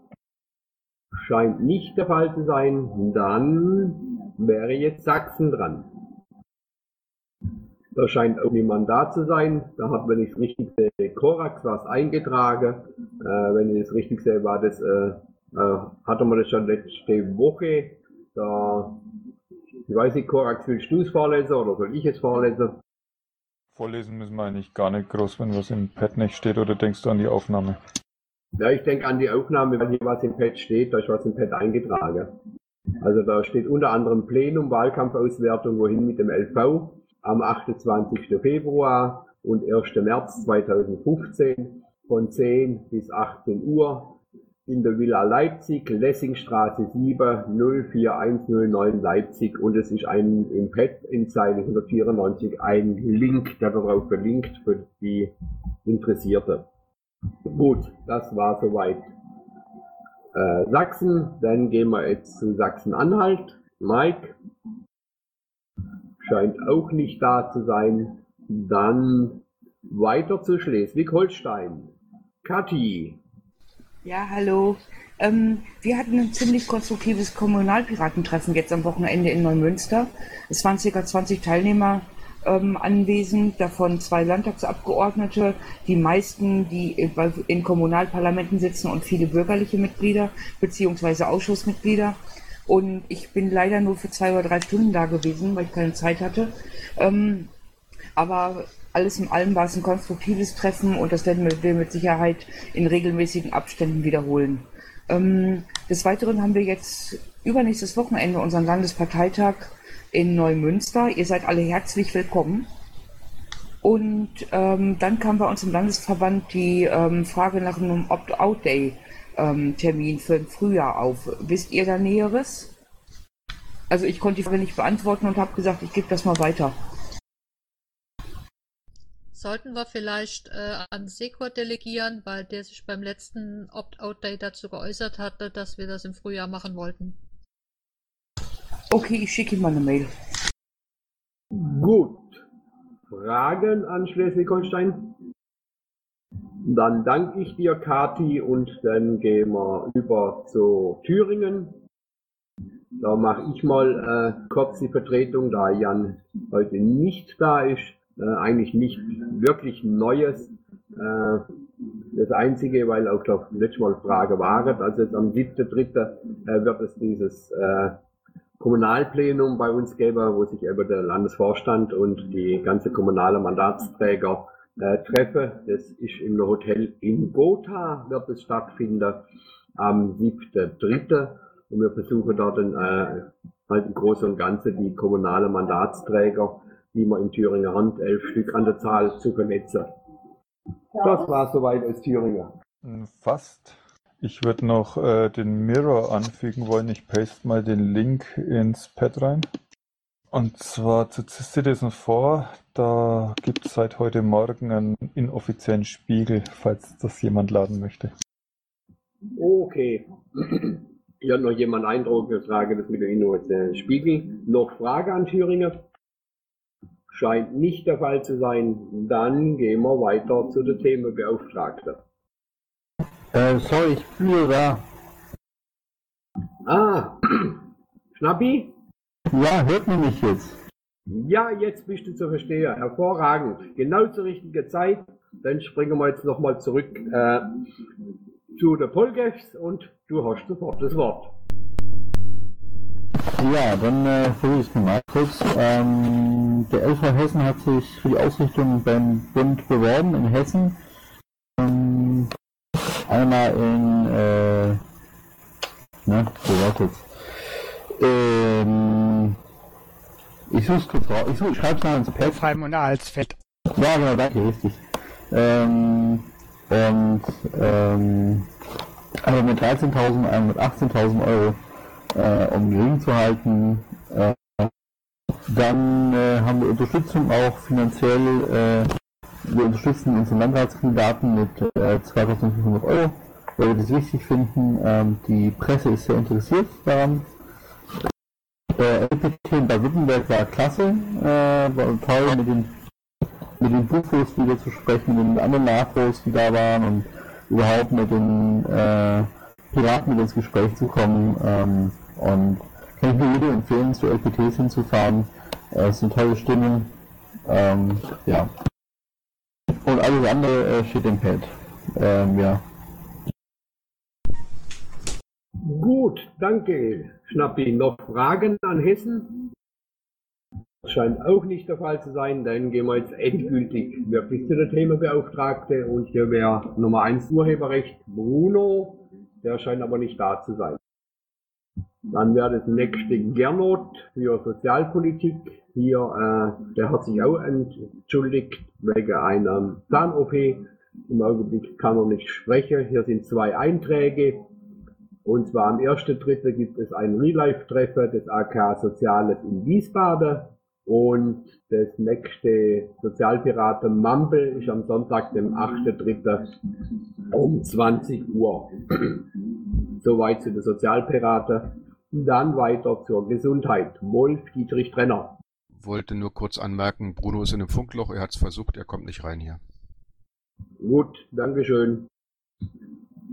Scheint nicht der Fall zu sein. Dann wäre jetzt Sachsen dran. Da scheint auch niemand da zu sein. Da hat, wenn ich es richtig sehe, Korax was eingetragen. Äh, wenn ich es richtig sehe, war das, äh, äh, hatte man das schon letzte Woche. Da, ich weiß nicht, Korax, willst du es vorlesen oder soll ich es vorlesen? Vorlesen müssen wir eigentlich gar nicht groß, wenn was im Pad nicht steht, oder denkst du an die Aufnahme? Ja, ich denke an die Aufnahme, weil hier was im Pad steht, da ist was im Pad eingetragen. Also da steht unter anderem Plenum, Wahlkampfauswertung, wohin mit dem LV am 28. Februar und 1. März 2015 von 10 bis 18 Uhr in der Villa Leipzig, Lessingstraße 7, 04109 Leipzig und es ist ein im Pad in Seite 194 ein Link, der darauf verlinkt für die Interessierte. Gut, das war soweit äh, Sachsen. Dann gehen wir jetzt zu Sachsen-Anhalt. Mike scheint auch nicht da zu sein. Dann weiter zu Schleswig-Holstein. Kathi. Ja, hallo. Ähm, wir hatten ein ziemlich konstruktives Kommunalpiratentreffen jetzt am Wochenende in Neumünster. Es waren ca. 20 Teilnehmer ähm, anwesend, davon zwei Landtagsabgeordnete, die meisten, die in Kommunalparlamenten sitzen und viele bürgerliche Mitglieder beziehungsweise Ausschussmitglieder. Und ich bin leider nur für zwei oder drei Stunden da gewesen, weil ich keine Zeit hatte. Ähm, aber alles in allem war es ein konstruktives Treffen und das werden wir mit Sicherheit in regelmäßigen Abständen wiederholen. Ähm, des Weiteren haben wir jetzt übernächstes Wochenende unseren Landesparteitag in Neumünster. Ihr seid alle herzlich willkommen. Und ähm, dann kam bei uns im Landesverband die ähm, Frage nach einem Opt-out-Day-Termin ähm, für ein Frühjahr auf. Wisst ihr da Näheres? Also ich konnte die Frage nicht beantworten und habe gesagt, ich gebe das mal weiter. Sollten wir vielleicht äh, an Sekor delegieren, weil der sich beim letzten Opt-out-Day dazu geäußert hatte, dass wir das im Frühjahr machen wollten. Okay, ich schicke ihm mal eine Mail. Gut. Fragen an Schleswig-Holstein? Dann danke ich dir, Kati, und dann gehen wir über zu Thüringen. Da mache ich mal äh, kurz die Vertretung, da Jan heute nicht da ist. Äh, eigentlich nicht wirklich Neues. Äh, das Einzige, weil auch das letzte Mal Frage war, also jetzt am 7.3. Äh, wird es dieses äh, Kommunalplenum bei uns gäbe, wo sich eben der Landesvorstand und die ganze kommunale Mandatsträger äh, treffen. Das ist im Hotel in Gotha, wird es stattfinden am 7.3. Und wir versuchen dort in, äh, halt im Großen und Ganzen die kommunale Mandatsträger, die wir in Thüringen haben, elf Stück an der Zahl zu vernetzen. Das war soweit aus Thüringen. Fast. Ich würde noch äh, den Mirror anfügen wollen. Ich paste mal den Link ins Pad rein. Und zwar zu Citizen 4. Da gibt es seit heute Morgen einen inoffiziellen Spiegel, falls das jemand laden möchte. Okay. Hier hat noch jemand Eindruck, eine Frage das mit dem inoffiziellen Spiegel. Noch Frage an Thüringen? Scheint nicht der Fall zu sein. Dann gehen wir weiter zu der Themenbeauftragten. Äh, sorry, ich wieder da. Ah, Schnappi? Ja, hört man mich jetzt? Ja, jetzt bist du zu verstehen. Hervorragend. Genau zur richtigen Zeit. Dann springen wir jetzt nochmal zurück äh, zu der Polgefs und du hast sofort das Wort. Ja, dann äh, versuche ich es mal kurz. Ähm, der LV Hessen hat sich für die Ausrichtung beim Bund beworben in Hessen. Ähm, Einmal in, äh, ne, so wartet. Ähm, ich suche kurz raus. Ich, such, ich schreibe es mal ins Pad. Hofheim und Alsfeld. Ja, genau, danke, richtig. Ähm, und, ähm, also mit 13.000, äh, mit 18.000 Euro, äh, um gering zu halten, äh, dann äh, haben wir Unterstützung auch finanziell äh, wir unterstützen unsere Landratskandidaten mit äh, 2500 Euro, weil wir das wichtig finden. Ähm, die Presse ist sehr interessiert daran. Der LPT in Baden-Württemberg war klasse, äh, war toll mit den, mit den Bufos wieder zu sprechen, mit den anderen Nachwos, die da waren und überhaupt mit den äh, Piraten mit ins Gespräch zu kommen. Ähm, und kann ich nur jedem empfehlen, zu LPTs hinzufahren. Äh, es eine tolle Stimmung. Ähm, ja. Und alles andere äh, steht im Pad. Ähm, ja. Gut, danke, Schnappi. Noch Fragen an Hessen? Das scheint auch nicht der Fall zu sein. Dann gehen wir jetzt endgültig wirklich zu der Themenbeauftragte. Und hier wäre Nummer 1 Urheberrecht Bruno. Der scheint aber nicht da zu sein. Dann wäre das nächste Gernot für Sozialpolitik. Hier, äh, der hat sich auch entschuldigt wegen einer Zahn-OP. Im Augenblick kann er nicht sprechen. Hier sind zwei Einträge. Und zwar am 1.3. gibt es ein Real-Life-Treffen des AK Soziales in Wiesbaden. Und das nächste Sozialpiraten Mumble ist am Sonntag, dem 8.3. um 20 Uhr. Soweit zu den Sozialpiraten. Dann weiter zur Gesundheit. Wolf Dietrich Trenner. Wollte nur kurz anmerken, Bruno ist in einem Funkloch, er hat es versucht, er kommt nicht rein hier. Gut, Dankeschön.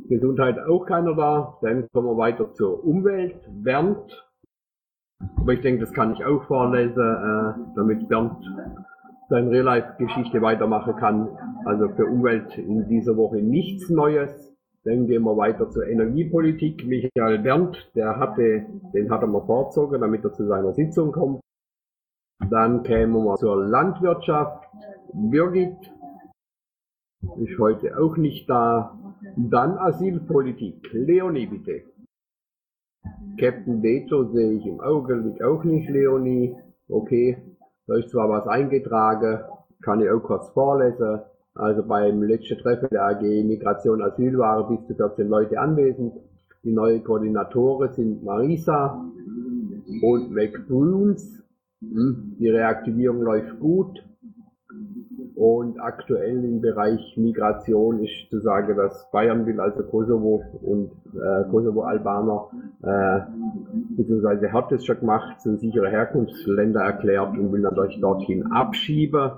Gesundheit auch keiner da. Dann kommen wir weiter zur Umwelt. Bernd. Aber ich denke, das kann ich auch vorlesen, äh, damit Bernd seine Real-Life-Geschichte weitermachen kann. Also für Umwelt in dieser Woche nichts Neues. Dann gehen wir weiter zur Energiepolitik. Michael Berndt, der hatte, den hat er mal vorgezogen, damit er zu seiner Sitzung kommt. Dann kämen wir zur Landwirtschaft. Birgit ist heute auch nicht da. Dann Asylpolitik. Leonie, bitte. Captain Deto sehe ich im Augenblick auch nicht, Leonie. Okay, da ist zwar was eingetragen, kann ich auch kurz vorlesen. Also beim letzten Treffen der AG Migration Asyl waren bis zu 14 Leute anwesend. Die neuen Koordinatoren sind Marisa und McBruns. Hm, die Reaktivierung läuft gut. Und aktuell im Bereich Migration ist zu sagen, dass Bayern will, also Kosovo und äh, Kosovo-Albaner, äh, beziehungsweise hat es schon gemacht, sind sichere Herkunftsländer erklärt und will natürlich dorthin abschieben.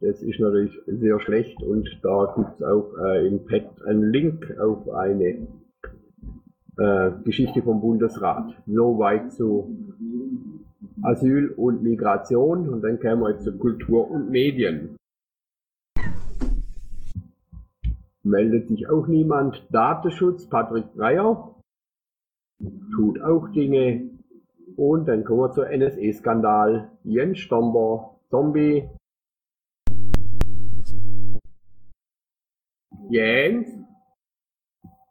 Das ist natürlich sehr schlecht und da gibt es auch äh, im Pad einen Link auf eine äh, Geschichte vom Bundesrat. Soweit zu Asyl und Migration und dann kämen wir jetzt zu Kultur und Medien. Meldet sich auch niemand. Datenschutz, Patrick Breyer tut auch Dinge. Und dann kommen wir zur NSE-Skandal. Jens Stomber, Zombie, Jens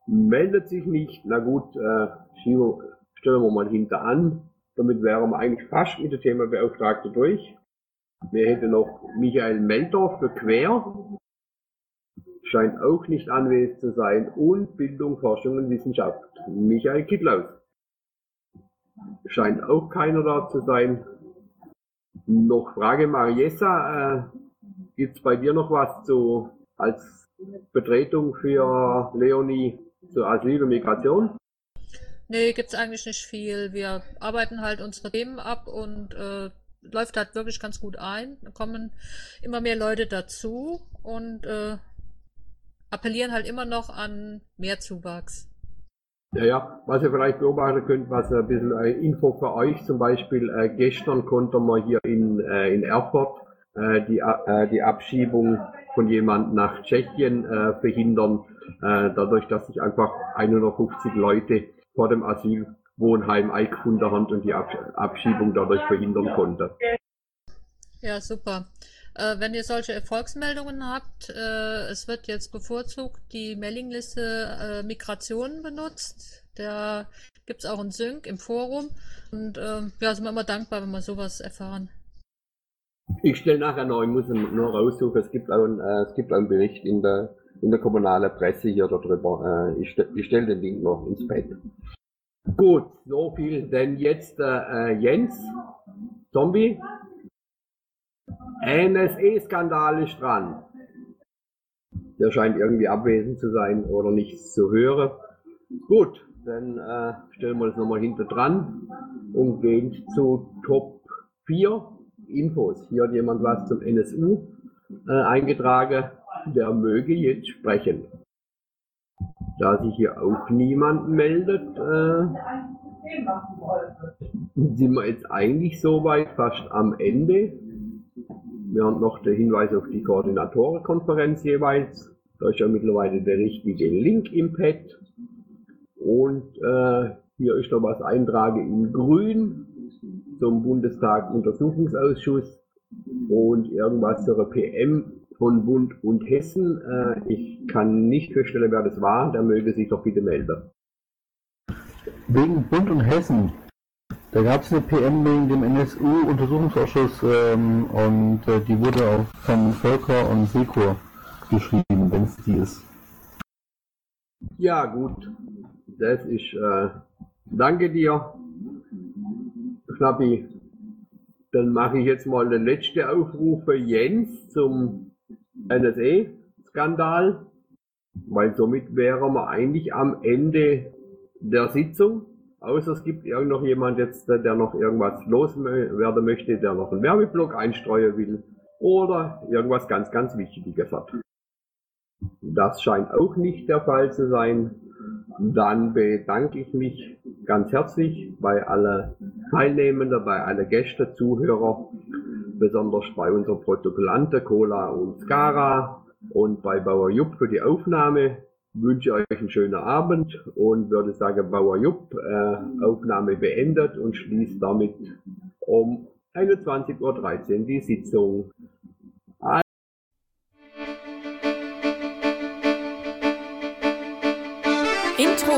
meldet sich nicht. Na gut, äh, stellen wir mal hinter an. Damit wären wir eigentlich fast mit dem Thema Beauftragte durch. Wir hätten noch Michael Meldorf für Quer. Scheint auch nicht anwesend zu sein. Und Bildung, Forschung und Wissenschaft. Michael Kittlaus. Scheint auch keiner da zu sein. Noch Frage Mariessa. Äh, gibt's bei dir noch was zu als Betretung für Leonie zur Asyl und Migration? Nee, gibt's eigentlich nicht viel. Wir arbeiten halt unsere Themen ab und äh, läuft halt wirklich ganz gut ein. Da kommen immer mehr Leute dazu und äh, appellieren halt immer noch an mehr Zuwachs. Ja, ja, was ihr vielleicht beobachten könnt, was ein bisschen äh, Info für euch, zum Beispiel äh, gestern konnte man hier in, äh, in Erfurt äh, die, äh, die Abschiebung von jemand nach Tschechien äh, verhindern, äh, dadurch, dass sich einfach 150 Leute vor dem Asylwohnheim eingefunden haben und die Abschiebung dadurch verhindern konnte. Ja, super. Äh, wenn ihr solche Erfolgsmeldungen habt, äh, es wird jetzt bevorzugt die Mailingliste äh, Migration benutzt. Da gibt es auch einen Sync im Forum. Und ähm, ja, sind wir immer dankbar, wenn wir sowas erfahren. Ich stelle nachher noch, ich muss nur raussuchen, es gibt einen, äh, es gibt einen Bericht in der, in der kommunalen Presse hier darüber. Äh, ich, stelle stell den Link noch ins Bett. Gut, so viel denn jetzt äh, Jens, Zombie. NSE-Skandal ist dran. Der scheint irgendwie abwesend zu sein oder nichts zu hören. Gut, dann äh, stellen wir das nochmal hinter dran und gehen zu Top 4. Infos. Hier hat jemand was zum NSU äh, eingetragen. Der möge jetzt sprechen. Da sich hier auch niemand meldet, äh, sind wir jetzt eigentlich soweit fast am Ende. Wir haben noch den Hinweis auf die Koordinatorenkonferenz jeweils. Da ist ja mittlerweile der richtige Link im Pad. Und äh, hier ist noch was eintrage in grün zum Bundestag Untersuchungsausschuss und irgendwas zur PM von Bund und Hessen. Äh, ich kann nicht feststellen, wer das war. Der möge sich doch bitte melden. Wegen Bund und Hessen. Da gab es eine PM wegen dem NSU-Untersuchungsausschuss ähm, und äh, die wurde auch von Völker und Sekor geschrieben, wenn es die ist. Ja, gut. Das ist, äh, danke dir, Schnappi. Dann mache ich jetzt mal den letzten Aufruf für Jens zum NSE-Skandal, weil somit wären wir eigentlich am Ende der Sitzung. Außer es gibt irgend noch jemand jetzt, der noch irgendwas loswerden möchte, der noch einen Werbeblock einstreuen will oder irgendwas ganz, ganz Wichtiges hat. Das scheint auch nicht der Fall zu sein. Dann bedanke ich mich ganz herzlich bei allen Teilnehmenden, bei allen Gästen, Zuhörer, besonders bei unserem Protokollanten Cola und Skara und bei Bauer Jupp für die Aufnahme wünsche euch einen schönen Abend und würde sagen, Bauer Jupp, äh, Aufnahme beendet und schließt damit um 21.13 Uhr die Sitzung.